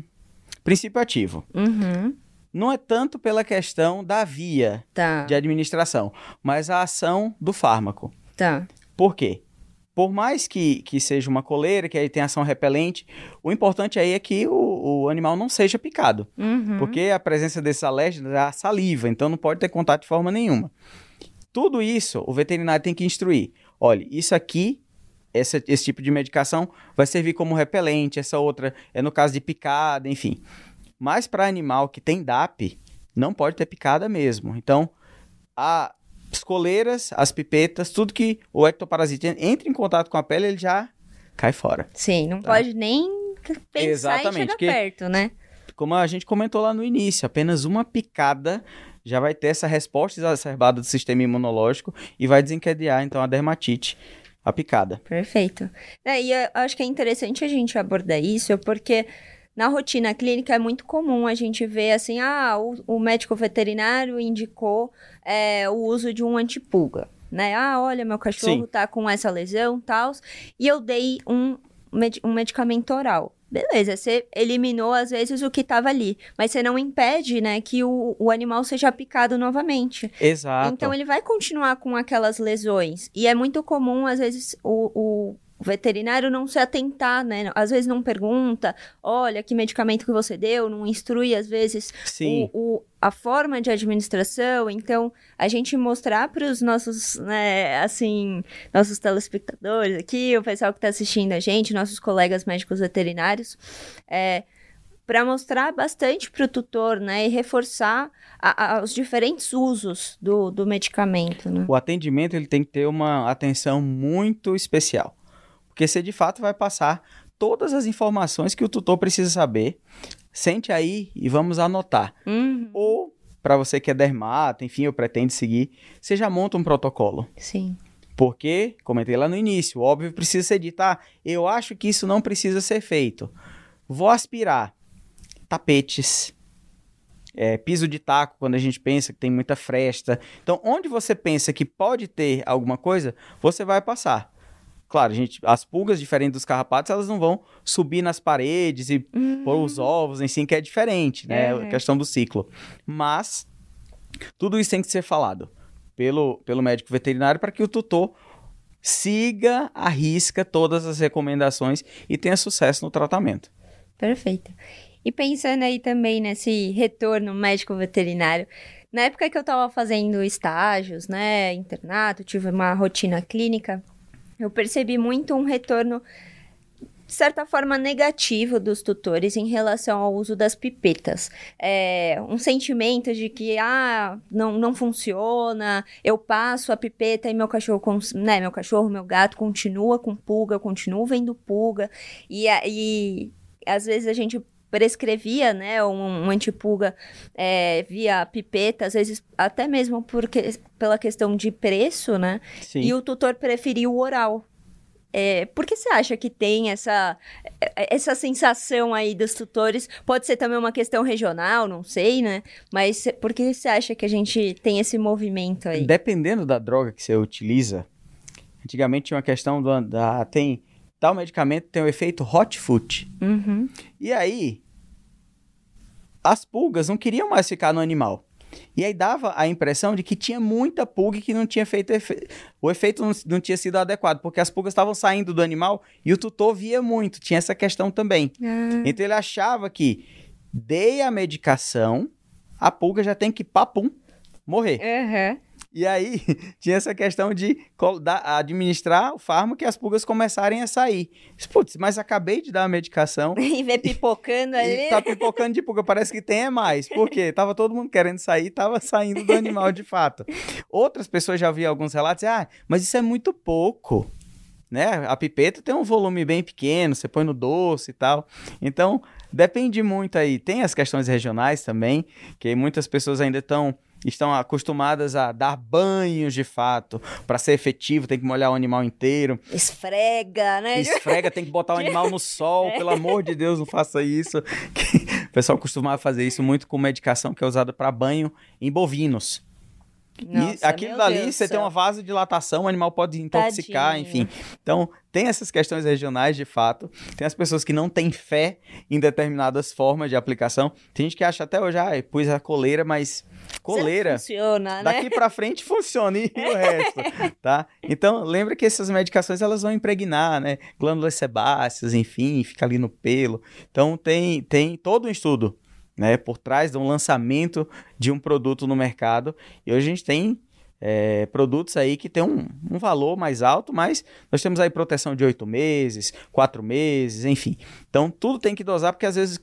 princípio ativo. Uhum, Não é tanto pela questão da via tá, de administração, mas a ação do fármaco. tá. Por quê? Por mais que, que seja uma coleira, que aí tem ação repelente, o importante aí é que o, o animal não seja picado. Uhum. Porque a presença desses alérgenos é a saliva, então não pode ter contato de forma nenhuma. Tudo isso o veterinário tem que instruir. Olha, isso aqui, essa- esse tipo de medicação vai servir como repelente, essa outra é no caso de picada, enfim. Mas para animal que tem DAP, não pode ter picada mesmo. Então, a- as coleiras, as pipetas, tudo que o ectoparasita entre em contato com a pele, ele já cai fora. Sim, não Tá. pode nem pensar Exatamente, em chegar que- perto, né? como a gente comentou lá no início, apenas uma picada já vai ter essa resposta exacerbada do sistema imunológico e vai desencadear então a dermatite, a picada. Perfeito. É, e eu acho que é interessante a gente abordar isso, porque na rotina clínica é muito comum a gente ver assim, ah, o, o médico veterinário indicou é, o uso de um antipulga, né? Ah, olha, meu cachorro Sim. tá com essa lesão, tal, e eu dei um, medi- um medicamento oral. Beleza, você eliminou às vezes o que estava ali, mas você não impede, né, que o, o animal seja picado novamente. Exato. Então ele vai continuar com aquelas lesões. E é muito comum, às vezes, o, o veterinário não se atentar, né? Às vezes não pergunta, olha, que medicamento que você deu, não instrui, às vezes, Sim, o, o- a forma de administração. Então, a gente mostrar para os nossos, né, assim, nossos telespectadores aqui, o pessoal que está assistindo a gente, nossos colegas médicos veterinários, é, para mostrar bastante para o tutor, né, e reforçar a- a- os diferentes usos do, do medicamento, né? o atendimento ele tem que ter uma atenção muito especial. Porque você de fato vai passar todas as informações que o tutor precisa saber. Sente aí e vamos anotar. Uhum, Ou, para você que é dermato, enfim, ou pretende seguir, você já monta um protocolo. sim. Porque, comentei lá no início, óbvio precisa ser dito, ah, eu acho que isso não precisa ser feito. Vou aspirar tapetes, é, piso de taco, quando a gente pensa que tem muita fresta. Então, onde você pensa que pode ter alguma coisa, você vai passar. Claro, gente, as pulgas, diferente dos carrapatos, elas não vão subir nas paredes e pôr os ovos em si, que é diferente, né? Uhum. A questão do ciclo. Mas, tudo isso tem que ser falado pelo, pelo médico veterinário para que o tutor siga à risca todas as recomendações e tenha sucesso no tratamento. Perfeito. E pensando aí também nesse retorno médico veterinário, na época que eu estava fazendo estágios, né, internato, tive uma rotina clínica, eu percebi muito um retorno de certa forma negativo dos tutores em relação ao uso das pipetas. É, um sentimento de que ah, não, não funciona, eu passo a pipeta e meu cachorro, né, meu cachorro, meu gato continua com pulga, eu continuo vendo pulga e aí às vezes a gente prescrevia, né, um, um antipulga é, via pipeta, às vezes até mesmo porque, pela questão de preço, né, Sim. e o tutor preferiu o oral. É, por que você acha que tem essa, é, essa sensação aí dos tutores? Pode ser também uma questão regional, não sei, né? Mas por que você acha que a gente tem esse movimento aí? Dependendo da droga que você utiliza, antigamente tinha uma questão do, da. Tem. Tal medicamento tem o efeito hot foot. Uhum. E aí, as pulgas não queriam mais ficar no animal. E aí dava a impressão de que tinha muita pulga e que não tinha feito efe... o efeito não, não tinha sido adequado, porque as pulgas estavam saindo do animal e o tutor via muito, tinha essa questão também. Ah, Então ele achava que dei a medicação, a pulga já tem que papum morrer. aham. E aí tinha essa questão de administrar o fármaco e as pulgas começarem a sair. Putz, mas acabei de dar a medicação E vê pipocando ali. e tá pipocando de pulga, parece que tem é mais. Por quê? Tava todo mundo querendo sair, tava saindo do animal de fato. Outras pessoas já vi alguns relatos, ah, mas isso é muito pouco. né? A pipeta tem um volume bem pequeno, você põe no doce e tal. Então, depende muito aí. Tem as questões regionais também, que muitas pessoas ainda estão estão acostumadas a dar banhos de fato. Para ser efetivo, tem que molhar o animal inteiro. Esfrega, né? Esfrega, tem que botar o animal no sol. Pelo amor de Deus, não faça isso. O pessoal costumava fazer isso muito com medicação que é usada para banho em bovinos. Nossa, e aquilo dali, Deus você tem uma vasodilatação, o animal pode intoxicar, Tadinho. enfim. Então, tem essas questões regionais de fato. Tem as pessoas que não têm fé em determinadas formas de aplicação. Tem gente que acha até hoje, ah, pus a coleira, mas coleira. funciona, né? Daqui para frente funciona e o resto, tá? Então, lembra que essas medicações elas vão impregnar, né? Glândulas sebáceas, enfim, fica ali no pelo. Então, tem tem todo um estudo né, por trás de um lançamento de um produto no mercado. E hoje a gente tem é, produtos aí que tem um, um, valor mais alto, mas nós temos aí proteção de oito meses, quatro meses, enfim. Então tudo tem que dosar, porque às vezes,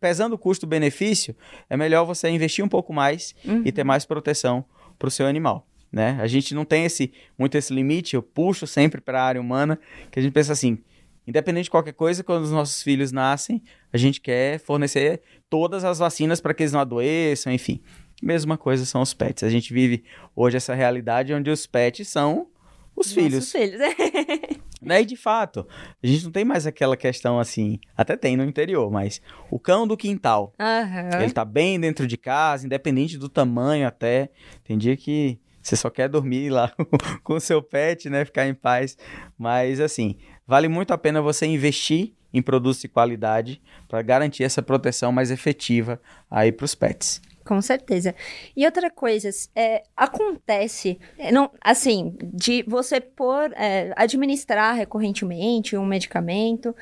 pesando o custo-benefício, é melhor você investir um pouco mais uhum. e ter mais proteção para o seu animal. Né? A gente não tem esse muito esse limite, eu puxo sempre para a área humana, que a gente pensa assim, independente de qualquer coisa, quando os nossos filhos nascem, a gente quer fornecer todas as vacinas para que eles não adoeçam, enfim. Mesma coisa são os pets. A gente vive hoje essa realidade onde os pets são os filhos. filhos. né? E de fato, a gente não tem mais aquela questão assim, até tem no interior, mas o cão do quintal. Uhum. Ele tá bem dentro de casa, independente do tamanho até. Tem dia que você só quer dormir lá com o seu pet, né? Ficar em paz. Mas assim, Vale muito a pena você investir em produtos de qualidade para garantir essa proteção mais efetiva aí para os pets. Com certeza. E outra coisa, é, acontece, é, não, assim, de você por é, administrar recorrentemente um medicamento,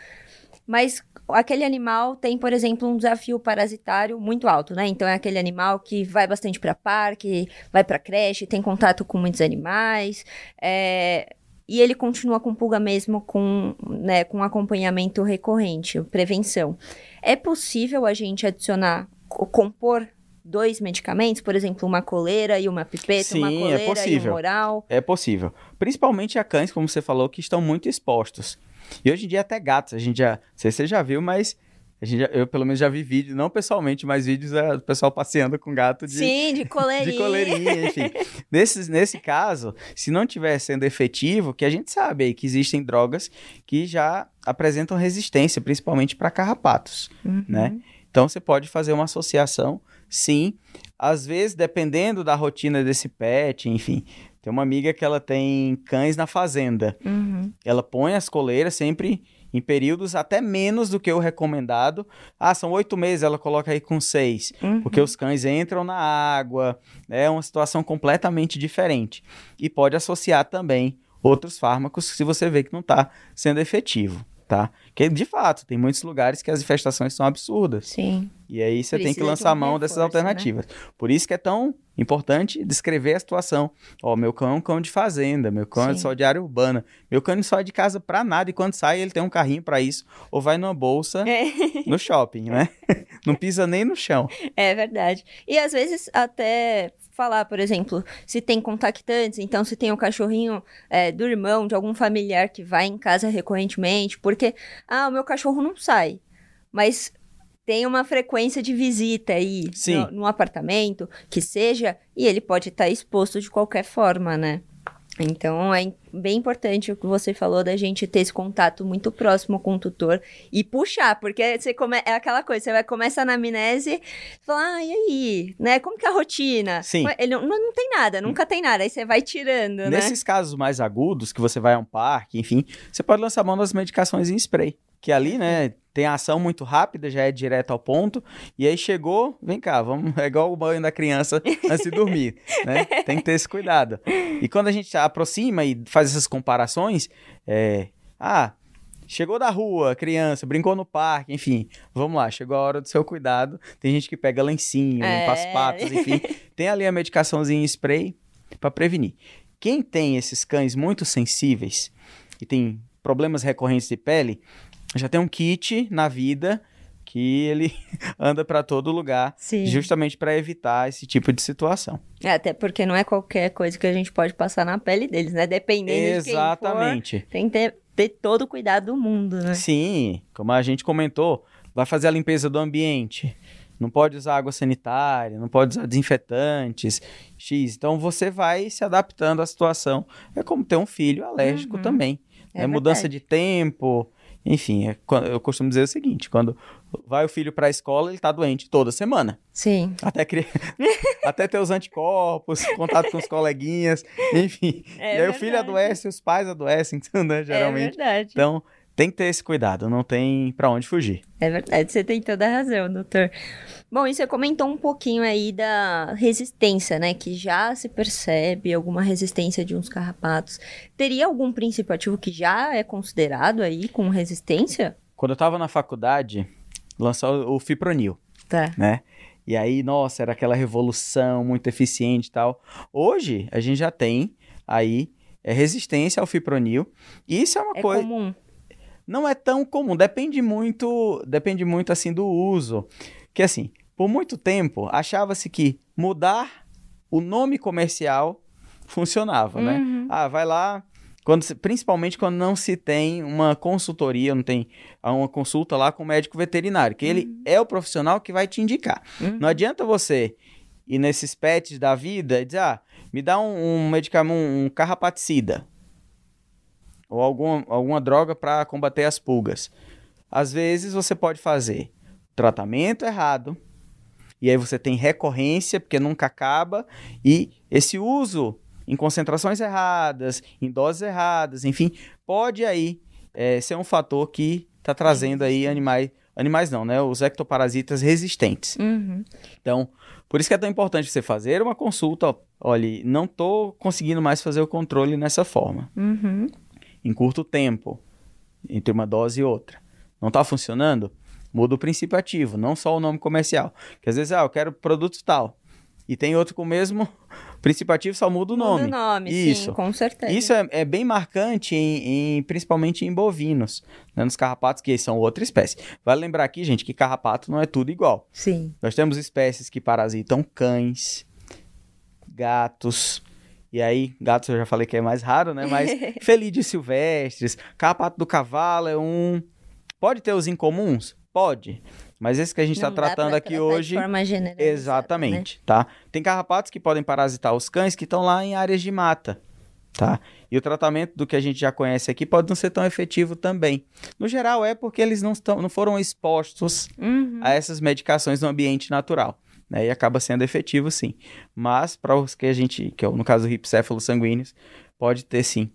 mas aquele animal tem, por exemplo, um desafio parasitário muito alto, né? Então é aquele animal que vai bastante para parque, vai para creche, tem contato com muitos animais, é, e ele continua com pulga mesmo com, né, com acompanhamento recorrente, prevenção. É possível a gente adicionar, compor dois medicamentos, por exemplo, uma coleira e uma pipeta, Sim, uma é coleira é possível. e um oral? É possível. Principalmente a cães, como você falou, que estão muito expostos. E hoje em dia até gatos, a gente já, não sei se você já viu, mas a gente já, eu, pelo menos, já vi vídeos, não pessoalmente, mas vídeos é, do pessoal passeando com gato de... Sim, de coleirinha. de coleirinha, enfim. nesse, nesse caso, se não estiver sendo efetivo, que a gente sabe aí que existem drogas que já apresentam resistência, principalmente para carrapatos, uhum. né? Então, você pode fazer uma associação, sim. Às vezes, dependendo da rotina desse pet, enfim... Tem uma amiga que ela tem cães na fazenda. Uhum. Ela põe as coleiras sempre em períodos até menos do que o recomendado. Ah, são oito meses, ela coloca aí com seis, uhum. porque os cães entram na água, é uma situação completamente diferente. E pode associar também outros fármacos se você vê que não está sendo efetivo tá? Que de fato, tem muitos lugares que as infestações são absurdas. Sim. E aí você tem que lançar mão reforço, dessas né? alternativas. Né? Por isso que é tão importante descrever a situação. Ó, meu cão é um cão de fazenda, meu cão é Sim. é só de área urbana. Meu cão não sai de casa para nada e quando sai ele tem um carrinho para isso ou vai numa bolsa é. no shopping, né? não pisa nem no chão. É verdade. E às vezes até falar, por exemplo, se tem contactantes, então se tem um cachorrinho é, do irmão, de algum familiar que vai em casa recorrentemente, porque, ah, o meu cachorro não sai, mas tem uma frequência de visita aí no, no, apartamento, que seja, e ele pode estar tá exposto de qualquer forma, né? Então é bem importante o que você falou da gente ter esse contato muito próximo com o tutor e puxar, porque você come... é aquela coisa, você vai começar na amnese, fala, ah, e aí, né? Como que é a rotina? Sim. Ele não, não tem nada, nunca tem nada, aí você vai tirando, né? Nesses casos mais agudos, que você vai a um parque, enfim, você pode lançar mão das medicações em spray que ali, né, tem ação muito rápida, já é direto ao ponto, e aí chegou, vem cá, vamos, é igual o banho da criança antes de dormir, né? Tem que ter esse cuidado. E quando a gente aproxima e faz essas comparações, é, ah, chegou da rua, criança, brincou no parque, enfim, vamos lá, chegou a hora do seu cuidado. Tem gente que pega lencinho, é. limpa as patas, enfim, tem ali a medicaçãozinha em spray para prevenir. Quem tem esses cães muito sensíveis e tem problemas recorrentes de pele, já tem um kit na vida que ele anda para todo lugar, Sim. justamente para evitar esse tipo de situação. É, até porque não é qualquer coisa que a gente pode passar na pele deles, né? Dependendo Exatamente. de quem for, tem que ter, ter todo o cuidado do mundo, né? Sim, como a gente comentou, vai fazer a limpeza do ambiente. Não pode usar água sanitária, não pode usar desinfetantes, X. Então você vai se adaptando à situação. É como ter um filho alérgico Uhum. também. É É, mudança de tempo. Enfim, é eu costumo dizer o seguinte: quando vai o filho para a escola, ele tá doente toda semana. Sim. Até, cri... Até ter os anticorpos, contato com os coleguinhas, enfim. É e aí o filho verdade. adoece, os pais adoecem, né, geralmente. É verdade. Então, tem que ter esse cuidado, não tem para onde fugir. É verdade, você tem toda a razão, doutor. Bom, e você comentou um pouquinho aí da resistência, né? Que já se percebe alguma resistência de uns carrapatos. Teria algum princípio ativo que já é considerado aí com resistência? Quando eu tava na faculdade, lançou o Fipronil, Tá. né? E aí, nossa, era aquela revolução muito eficiente e tal. Hoje, a gente já tem aí é, resistência ao Fipronil. E isso é uma É coisa. comum. Não é tão comum, depende muito, depende muito assim do uso. Que assim, por muito tempo achava-se que mudar o nome comercial funcionava, né? Uhum. Ah, vai lá, quando principalmente quando não se tem uma consultoria, não tem ah, uma consulta lá com o médico veterinário, que ele é o profissional que vai te indicar. Uhum. Não adianta você ir nesses pets da vida e dizer, ah, me dá um, um medicamento, um carrapaticida. Ou alguma, alguma droga para combater as pulgas. Às vezes você pode fazer tratamento errado, e aí você tem recorrência, porque nunca acaba, e esse uso em concentrações erradas, em doses erradas, enfim, pode aí eh, ser um fator que está trazendo aí animais, animais não, né? Os ectoparasitas resistentes. Uhum. Então, por isso que é tão importante você fazer uma consulta. Olha, não estou conseguindo mais fazer o controle nessa forma, Uhum. Em curto tempo, entre uma dose e outra. Não está funcionando? Muda o princípio ativo, não só o nome comercial. Que às vezes, ah, eu quero produto tal. E tem outro com o mesmo princípio ativo, só muda o nome. Muda o nome, Isso. sim, com certeza. Isso é, é bem marcante, em, em- principalmente em bovinos, né, nos carrapatos, que são outra espécie. Vale lembrar aqui, gente, que carrapato não é tudo igual. Sim. Nós temos espécies que parasitam cães, gatos. E aí, gatos eu já falei que é mais raro, né? Mas felídeos silvestres, carrapato do cavalo é um. Pode ter os incomuns? Pode. Mas esse que a gente está tratando aqui hoje. De forma né? Exatamente, tá? Tem carrapatos que podem parasitar os cães que estão lá em áreas de mata, tá? E o tratamento do que a gente já conhece aqui pode não ser tão efetivo também. No geral é porque eles não, estão, não foram expostos Uhum. a essas medicações no ambiente natural. Né? E acaba sendo efetivo, sim. Mas para os que a gente, que é no caso do ripcéfalo sanguíneos, pode ter sim,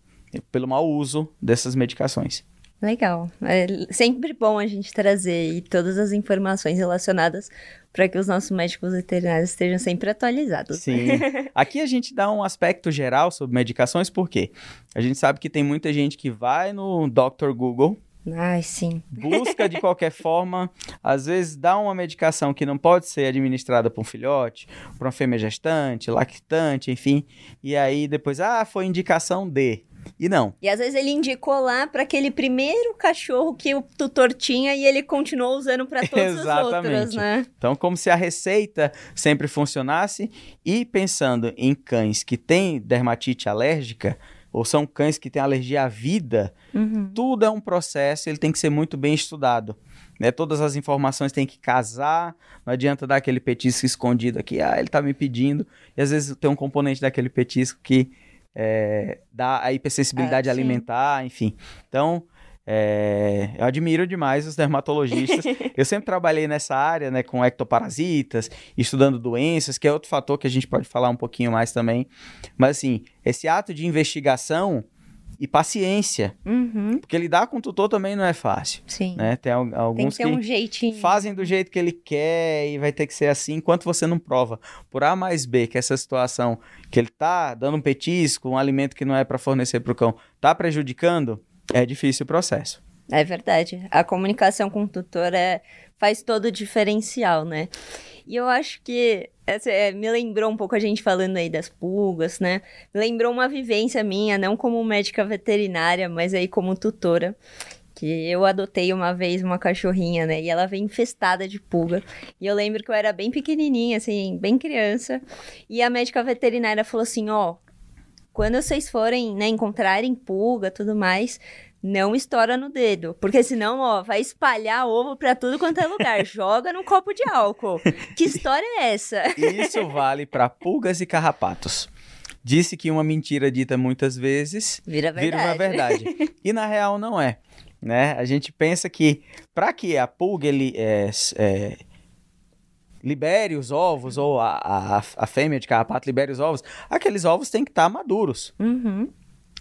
pelo mau uso dessas medicações. Legal. É sempre bom a gente trazer todas as informações relacionadas para que os nossos médicos veterinários estejam sempre atualizados. Sim. Aqui a gente dá um aspecto geral sobre medicações, porque a gente sabe que tem muita gente que vai no Dr. Google, Ai, sim. busca de qualquer forma, às vezes dá uma medicação que não pode ser administrada para um filhote, para uma fêmea gestante, lactante, enfim, e aí depois, ah, foi indicação de. E não. E às vezes ele indicou lá para aquele primeiro cachorro que o tutor tinha e ele continuou usando para todos os outros, Exatamente. né? Então, como se a receita sempre funcionasse, e pensando em cães que têm dermatite alérgica, ou são cães que têm alergia à vida, Uhum. tudo é um processo, ele tem que ser muito bem estudado. Né? Todas as informações têm que casar, não adianta dar aquele petisco escondido aqui, ah, ele tá me pedindo, e às vezes tem um componente daquele petisco que é, dá a hipersensibilidade sim. alimentar, enfim. Então, é, eu admiro demais os dermatologistas. eu sempre trabalhei nessa área, né, com ectoparasitas, estudando doenças, que é outro fator que a gente pode falar um pouquinho mais também. Mas assim, esse ato de investigação e paciência, Uhum. porque lidar com o tutor também não é fácil, Sim. né? Tem al- Tem que alguns um jeitinho. fazem do jeito que ele quer e vai ter que ser assim, enquanto você não prova por A mais B que essa situação que ele tá dando um petisco, um alimento que não é para fornecer para o cão, tá prejudicando, é difícil o processo. É verdade. A comunicação com o tutor é, faz todo o diferencial, né? E eu acho que essa, é, me lembrou um pouco a gente falando aí das pulgas, né? Me lembrou uma vivência minha, não como médica veterinária, mas aí como tutora. que eu adotei uma vez uma cachorrinha, né? E ela veio infestada de pulga. E eu lembro que eu era bem pequenininha, assim, bem criança. E a médica veterinária falou assim: ó, quando vocês forem, né, encontrarem pulga, tudo mais, não estoura no dedo, porque senão, ó, vai espalhar ovo para tudo quanto é lugar. Joga num copo de álcool. Que história é essa? Isso vale para pulgas e carrapatos. Disse que uma mentira dita muitas vezes vira, verdade. vira uma verdade. e na real não é. Né? A gente pensa que para que a pulga ele é, é, libere os ovos, ou a, a, a, fêmea de carrapato libere os ovos, aqueles ovos têm que estar maduros. Uhum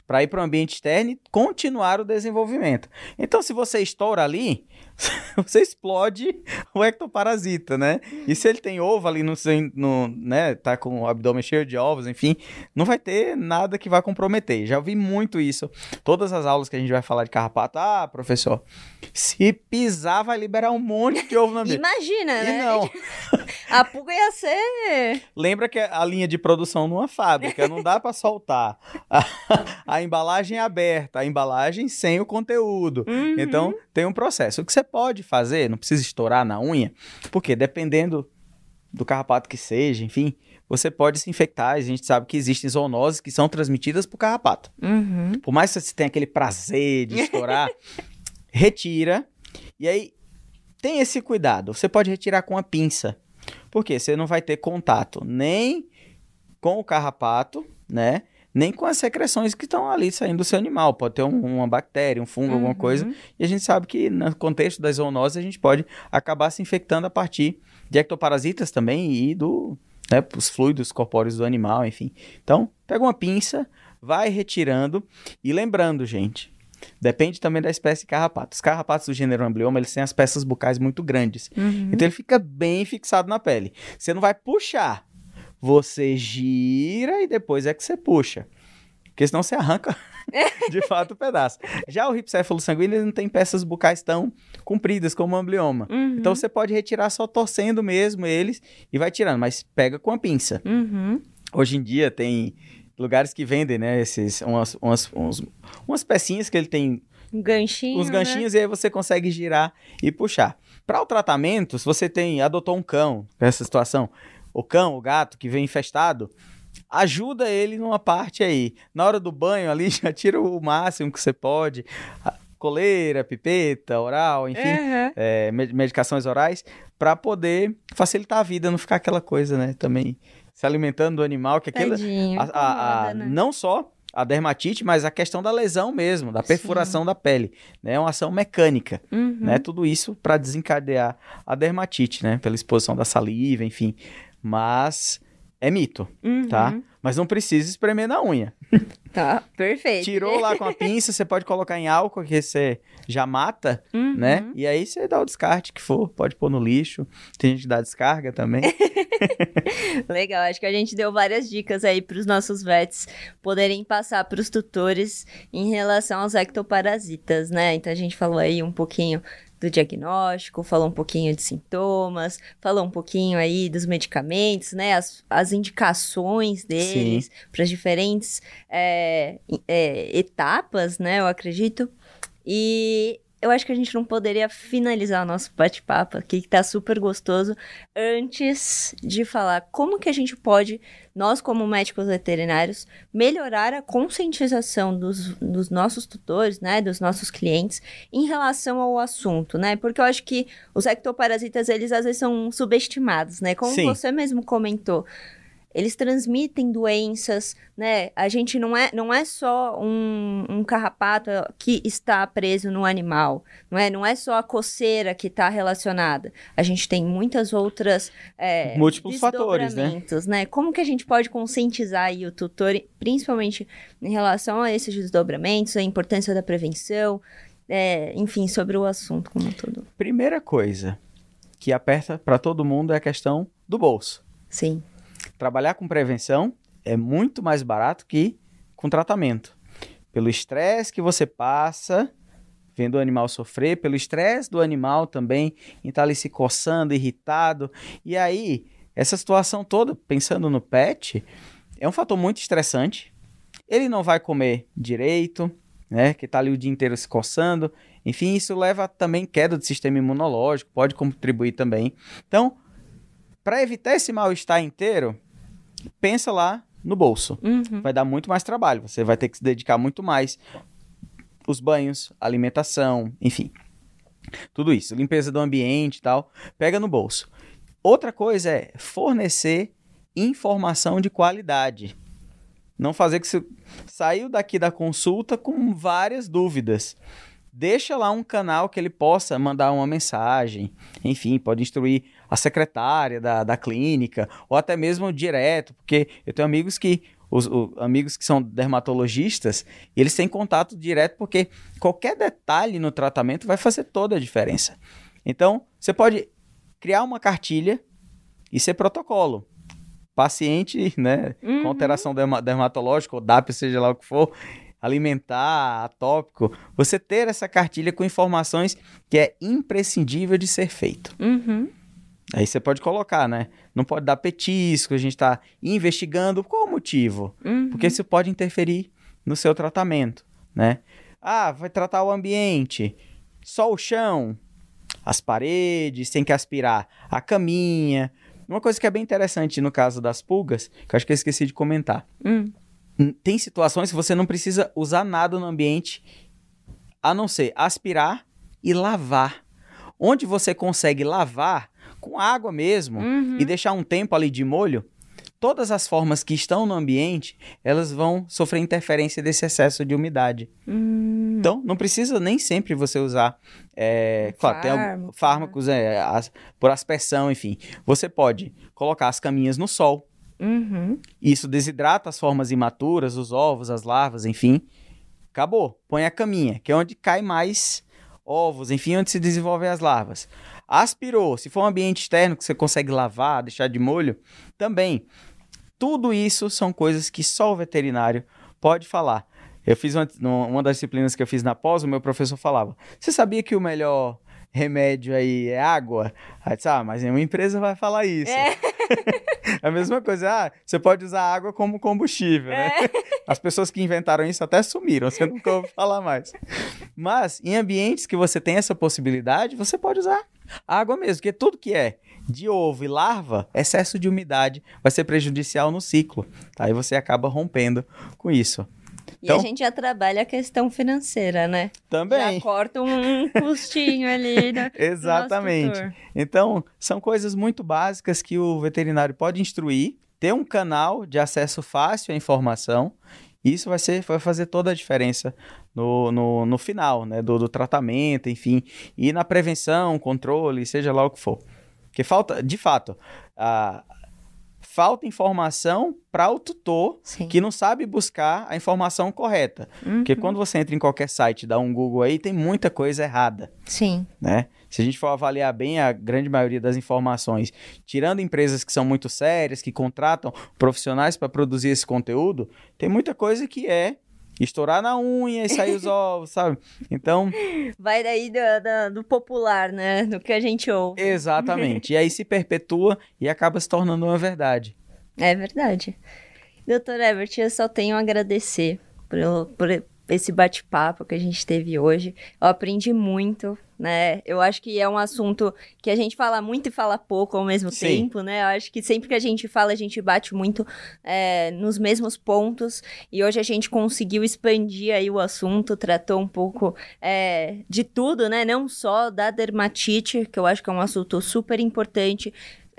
para ir para o ambiente externo e continuar o desenvolvimento. Então, se você estoura ali, você explode o ectoparasita, né? E se ele tem ovo ali no, no né, tá com o abdômen cheio de ovos, enfim, não vai ter nada que vai comprometer. Já ouvi muito isso. Todas as aulas que a gente vai falar de carrapato, ah, professor, se pisar vai liberar um monte de ovo na ambiente. Imagina, e né? não. a pulga ia ser... Lembra que a linha de produção numa fábrica, não dá para soltar a, a, embalagem aberta, a embalagem sem o conteúdo. Uhum. Então, tem um processo. O que você pode fazer, não precisa estourar na unha, porque dependendo do carrapato que seja, enfim, você pode se infectar. A gente sabe que existem zoonoses que são transmitidas por carrapato. Uhum. Por mais que você tenha aquele prazer de estourar, retira. E aí, tem esse cuidado. Você pode retirar com a pinça. Porque você não vai ter contato nem com o carrapato, né? Nem com as secreções que estão ali saindo do seu animal. Pode ter um, uma bactéria, um fungo, uhum. alguma coisa. E a gente sabe que no contexto das zoonoses a gente pode acabar se infectando a partir de ectoparasitas também e do né, os fluidos corpóreos do animal, enfim. Então, pega uma pinça, vai retirando e lembrando, gente, Depende também da espécie de carrapato. Os carrapatos do gênero Amblyoma, eles têm as peças bucais muito grandes. Uhum. Então ele fica bem fixado na pele. Você não vai puxar você gira e depois é que você puxa. Porque senão você arranca de fato o pedaço. Já o ripcéfalo sanguíneo não tem peças bucais tão compridas como o amblioma. Uhum. Então você pode retirar só torcendo mesmo eles e vai tirando, mas pega com a pinça. Uhum. Hoje em dia tem lugares que vendem, né, esses, umas, umas, uns, umas pecinhas que ele tem um ganchinho, uns né? ganchinhos né? e aí você consegue girar e puxar. Para o tratamento, se você tem adotou um cão nessa situação, o cão, o gato que vem infestado, ajuda ele numa parte aí. Na hora do banho ali, já tira o máximo que você pode. Coleira, pipeta, oral, enfim, uhum. é, medicações orais, para poder facilitar a vida, não ficar aquela coisa, né? Também se alimentando do animal, que aquilo. A, né? Não só a dermatite, mas a questão da lesão mesmo, da perfuração Sim. da pele, né? É uma ação mecânica, uhum. né? Tudo isso para desencadear a dermatite, né? Pela exposição da saliva, enfim. Mas é mito, uhum. tá? Mas não precisa espremer na unha. Tá, perfeito. Tirou lá com a pinça, você pode colocar em álcool, que você já mata, uhum. né? E aí você dá o descarte que for, pode pôr no lixo. Tem gente que dá descarga também. Legal, acho que a gente deu várias dicas aí para os nossos vets poderem passar para os tutores em relação aos ectoparasitas, né? Então a gente falou aí um pouquinho do diagnóstico, falou um pouquinho de sintomas, falou um pouquinho aí dos medicamentos, né? As, as indicações deles para as diferentes é, é, etapas, né? Eu acredito. E eu acho que a gente não poderia finalizar o nosso bate-papo aqui, que tá super gostoso, antes de falar como que a gente pode, nós como médicos veterinários, melhorar a conscientização dos, dos nossos tutores, né, dos nossos clientes, em relação ao assunto, né? Porque eu acho que os ectoparasitas, eles às vezes são subestimados, né? Como Sim. você mesmo comentou, eles transmitem doenças, né? A gente não é, não é só um, um carrapato que está preso no animal, não é? Não é só a coceira que está relacionada. A gente tem muitas outras é, múltiplos fatores, né? né? Como que a gente pode conscientizar o tutor, principalmente em relação a esses desdobramentos, a importância da prevenção, é, enfim, sobre o assunto como um todo. Primeira coisa que aperta para todo mundo é a questão do bolso. Sim trabalhar com prevenção é muito mais barato que com tratamento. Pelo estresse que você passa vendo o animal sofrer, pelo estresse do animal também em estar ali se coçando, irritado. E aí, essa situação toda, pensando no pet, é um fator muito estressante. Ele não vai comer direito, né? Que está ali o dia inteiro se coçando. Enfim, isso leva também queda do sistema imunológico, pode contribuir também. Então, para evitar esse mal-estar inteiro, pensa lá no bolso. Uhum. Vai dar muito mais trabalho, você vai ter que se dedicar muito mais os banhos, alimentação, enfim. Tudo isso, limpeza do ambiente e tal, pega no bolso. Outra coisa é fornecer informação de qualidade. Não fazer que você saiu daqui da consulta com várias dúvidas. Deixa lá um canal que ele possa mandar uma mensagem, enfim, pode instruir a secretária da, da clínica, ou até mesmo direto, porque eu tenho amigos que os, os, amigos que são dermatologistas, eles têm contato direto porque qualquer detalhe no tratamento vai fazer toda a diferença. Então, você pode criar uma cartilha e ser protocolo. Paciente, né, Uhum. com alteração derma- dermatológica, ou DAP, seja lá o que for, alimentar, atópico, você ter essa cartilha com informações que é imprescindível de ser feito. Uhum. Aí você pode colocar, né? Não pode dar petisco, a gente está investigando qual o motivo. Uhum. Porque isso pode interferir no seu tratamento, né? Ah, vai tratar o ambiente, só o chão, as paredes, tem que aspirar a caminha. Uma coisa que é bem interessante no caso das pulgas, que eu acho que eu esqueci de comentar. Hum. Hum, Tem situações que você não precisa usar nada no ambiente a não ser aspirar e lavar. Onde você consegue lavar com água mesmo Uhum. e deixar um tempo ali de molho, todas as formas que estão no ambiente, elas vão sofrer interferência desse excesso de umidade. Hum. Então, não precisa nem sempre você usar, é, claro, tem fármacos é, as- por aspersão, enfim. Você pode colocar as caminhas no sol, Uhum. isso desidrata as formas imaturas, os ovos, as larvas, enfim. Acabou. Põe a caminha, que é onde cai mais ovos, enfim, onde se desenvolvem as larvas. Aspirou, se for um ambiente externo que você consegue lavar, deixar de molho, também. Tudo isso são coisas que só o veterinário pode falar. Eu fiz uma, uma das disciplinas que eu fiz na pós, o meu professor falava: Você sabia que o melhor remédio aí é água? Aí disse, ah, mas nenhuma empresa vai falar isso. É. É a mesma coisa, ah, você pode usar água como combustível, né? As pessoas que inventaram isso até sumiram, você nunca ouve falar mais. Mas em ambientes que você tem essa possibilidade, você pode usar água mesmo, porque tudo que é de ovo e larva, excesso de umidade vai ser prejudicial no ciclo. tá? Aí você acaba rompendo com isso. E Então- a gente já trabalha a questão financeira, né? Também. Já corta um custinho ali. né, Exatamente. Então, são coisas muito básicas que o veterinário pode instruir, ter um canal de acesso fácil à informação, e isso vai, ser, vai fazer toda a diferença no, no, no final, né? Do, do tratamento, enfim, e na prevenção, controle, seja lá o que for. Porque falta, de fato, a, falta informação para o tutor Sim. que não sabe buscar a informação correta. Porque Uhum. quando você entra em qualquer site, dá um Google aí, tem muita coisa errada Sim. né? Se a gente for avaliar bem a grande maioria das informações, tirando empresas que são muito sérias, que contratam profissionais para produzir esse conteúdo, tem muita coisa que é estourar na unha e sair os ovos, sabe? Então, Vai daí do, do- do popular, né? Do que a gente ouve. exatamente. E aí se perpetua e acaba se tornando uma verdade. É verdade. Doutor Ebert, eu só tenho a agradecer por, por esse bate-papo que a gente teve hoje. Eu aprendi muito, né? Eu acho que é um assunto que a gente fala muito e fala pouco ao mesmo Sim. tempo, né? Eu acho que sempre que a gente fala, a gente bate muito é, nos mesmos pontos. E hoje a gente conseguiu expandir aí o assunto, tratou um pouco é, de tudo, né? Não só da dermatite, que eu acho que é um assunto super importante,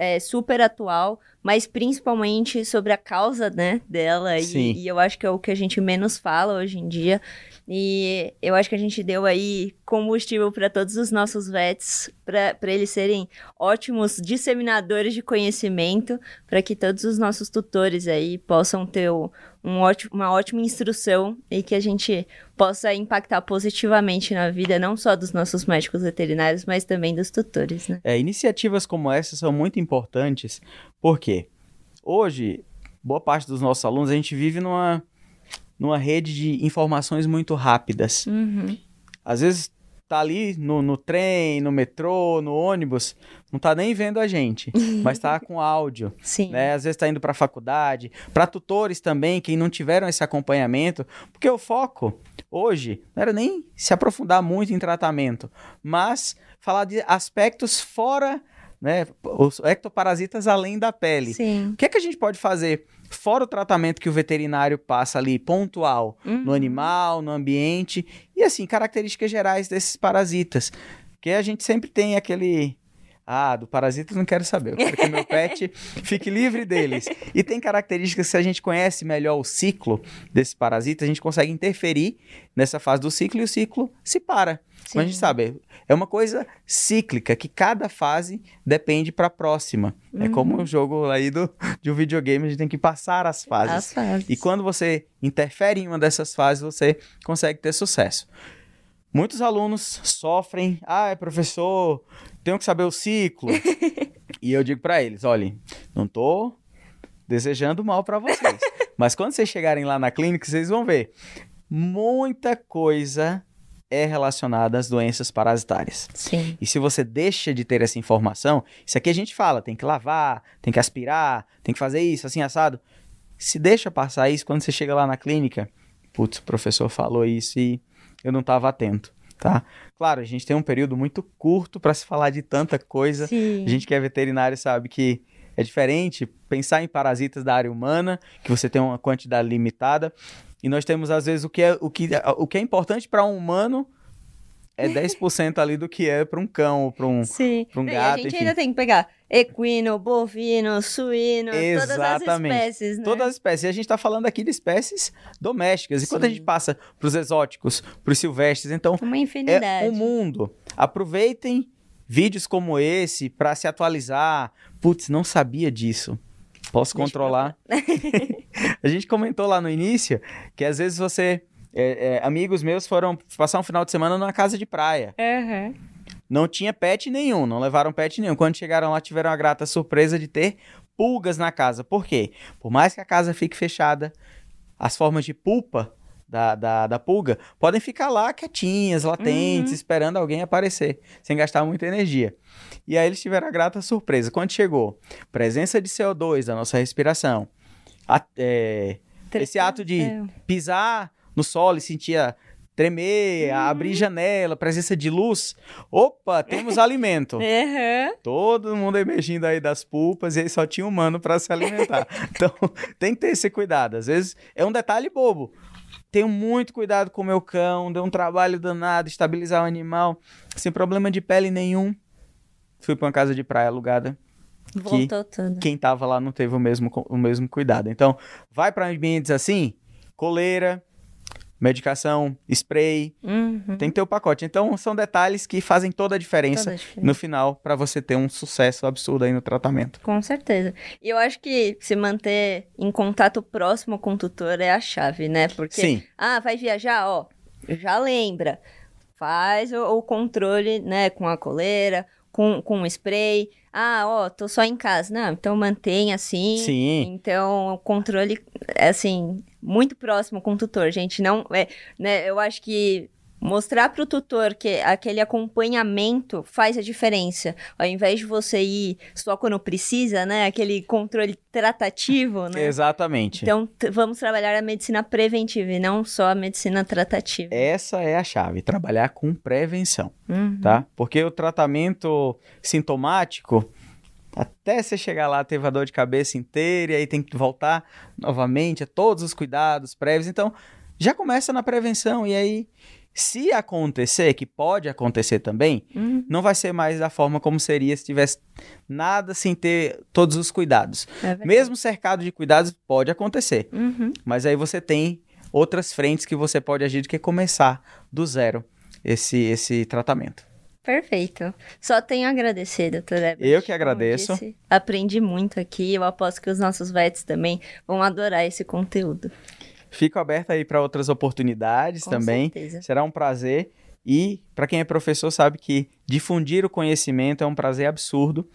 é, super atual, mas principalmente sobre a causa, né, dela. E, e eu acho que é o que a gente menos fala hoje em dia. E eu acho que a gente deu aí combustível para todos os nossos vets, para eles serem ótimos disseminadores de conhecimento, para que todos os nossos tutores aí possam ter o- um ótimo, uma ótima instrução e que a gente possa impactar positivamente na vida não só dos nossos médicos veterinários, mas também dos tutores, né? É, iniciativas como essa são muito importantes, porque hoje, boa parte dos nossos alunos, a gente vive numa, numa rede de informações muito rápidas. Uhum. Às vezes tá ali no, no trem, no metrô, no ônibus, não tá nem vendo a gente, mas tá com áudio, Sim. né? Às vezes tá indo para faculdade, para tutores também que não tiveram esse acompanhamento, porque o foco hoje não era nem se aprofundar muito em tratamento, mas falar de aspectos fora, né, os ectoparasitas além da pele. Sim. O que é que a gente pode fazer fora o tratamento que o veterinário passa ali, pontual, Uhum. no animal, no ambiente, e assim, características gerais desses parasitas. Porque a gente sempre tem aquele. Ah, do parasita não quero saber. Eu quero que meu pet fique livre deles. E tem características que se a gente conhece melhor o ciclo desse parasita, a gente consegue interferir nessa fase do ciclo e o ciclo se para. Como a gente Sim. sabe, é uma coisa cíclica, que cada fase depende para a próxima. É como o jogo aí do, de um videogame, a gente tem que passar as fases. As fases. E quando você interfere em uma dessas fases, você consegue ter sucesso. Muitos alunos sofrem, ah, professor, tenho que saber o ciclo. e eu digo para eles, olhem, não tô desejando mal para vocês, mas quando vocês chegarem lá na clínica, vocês vão ver muita coisa é relacionada às doenças parasitárias. Sim. E se você deixa de ter essa informação, isso aqui a gente fala, tem que lavar, tem que aspirar, tem que fazer isso, assim, assado. Se deixa passar isso, quando você chega lá na clínica, putz, o professor falou isso e eu não estava atento, tá? Claro, a gente tem um período muito curto para se falar de tanta coisa. Sim. A gente que é veterinário sabe que é diferente pensar em parasitas da área humana, que você tem uma quantidade limitada, e nós temos às vezes o que é, o que, o que é importante para um humano é 10% ali do que é para um cão ou para um Sim. pra um E gato, a gente enfim. ainda tem que pegar equino, bovino, suíno, todas as Exatamente. espécies, né? Todas as espécies. E a gente está falando aqui de espécies domésticas. E quando a Sim. gente passa para os exóticos, para os silvestres, então Uma infinidade. é um mundo. Aproveitem vídeos como esse para se atualizar. Putz, não sabia disso. Posso Deixa controlar. a gente comentou lá no início que às vezes você. é, é, amigos meus foram passar um final de semana numa casa de praia. Aham. Não tinha pet nenhum, não levaram pet nenhum. Quando chegaram lá, tiveram a grata surpresa de ter pulgas na casa. Por quê? Por mais que a casa fique fechada, as formas de pulpa da, da, da pulga podem ficar lá quietinhas, latentes, Uhum. esperando alguém aparecer, sem gastar muita energia. E aí eles tiveram a grata surpresa. Quando chegou, presença de CO2 da nossa respiração, a- é, esse ato de pisar no solo e sentir a tremer, a abrir janela, presença de luz. Opa, temos alimento. Aham. Todo mundo emergindo aí das pulpas e aí só tinha humano para se alimentar. então, tem que ter esse cuidado. Às vezes é um detalhe bobo. Tenho muito cuidado com o meu cão, deu um trabalho danado estabilizar o animal, sem problema de pele nenhum. Fui para uma casa de praia alugada. Voltou tudo. Quem tava lá não teve o mesmo, o mesmo cuidado. Então, vai para ambientes assim, coleira, medicação, spray, Uhum. tem que ter o pacote. Então, são detalhes que fazem toda a diferença Toda a diferença. no final para você ter um sucesso absurdo aí no tratamento. Com certeza. E eu acho que se manter em contato próximo com o tutor é a chave, né? Porque, Sim, ah, vai viajar, ó, já lembra. Faz o, o controle, né, com a coleira, com, com spray. Ah, ó, tô só em casa. Não, então mantém assim. sim. Então, o controle, assim, muito próximo com o tutor, gente. Não, é, né, eu acho que mostrar para o tutor que aquele acompanhamento faz a diferença. Ao invés de você ir só quando precisa, né, aquele controle tratativo, né? Exatamente. Então, vamos trabalhar a medicina preventiva e não só a medicina tratativa. Essa é a chave, trabalhar com prevenção, Uhum. tá? Porque o tratamento sintomático, até você chegar lá, teve a dor de cabeça inteira e aí tem que voltar novamente a todos os cuidados prévios. Então, já começa na prevenção e aí, se acontecer, que pode acontecer também, Uhum. não vai ser mais da forma como seria se tivesse nada sem ter todos os cuidados. É. Mesmo cercado de cuidados, pode acontecer. Uhum. Mas aí você tem outras frentes que você pode agir do que começar do zero esse, esse tratamento. Perfeito. Só tenho a agradecer, doutora Ebert. Eu que agradeço. disse, aprendi muito aqui. Eu aposto que os nossos vets também vão adorar esse conteúdo. Fico aberto aí para outras oportunidades Com também. certeza. Será um prazer. E para quem é professor sabe que difundir o conhecimento é um prazer absurdo,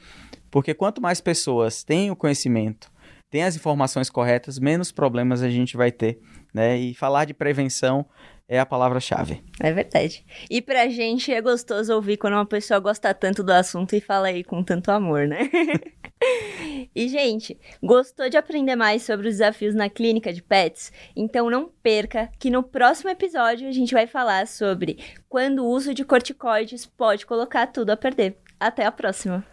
porque quanto mais pessoas têm o conhecimento tem as informações corretas, menos problemas a gente vai ter, né? E falar de prevenção é a palavra-chave. É verdade. E pra gente é gostoso ouvir quando uma pessoa gosta tanto do assunto e fala aí com tanto amor, né? e, gente, gostou de aprender mais sobre os desafios na clínica de pets? Então não perca que no próximo episódio a gente vai falar sobre quando o uso de corticoides pode colocar tudo a perder. Até a próxima!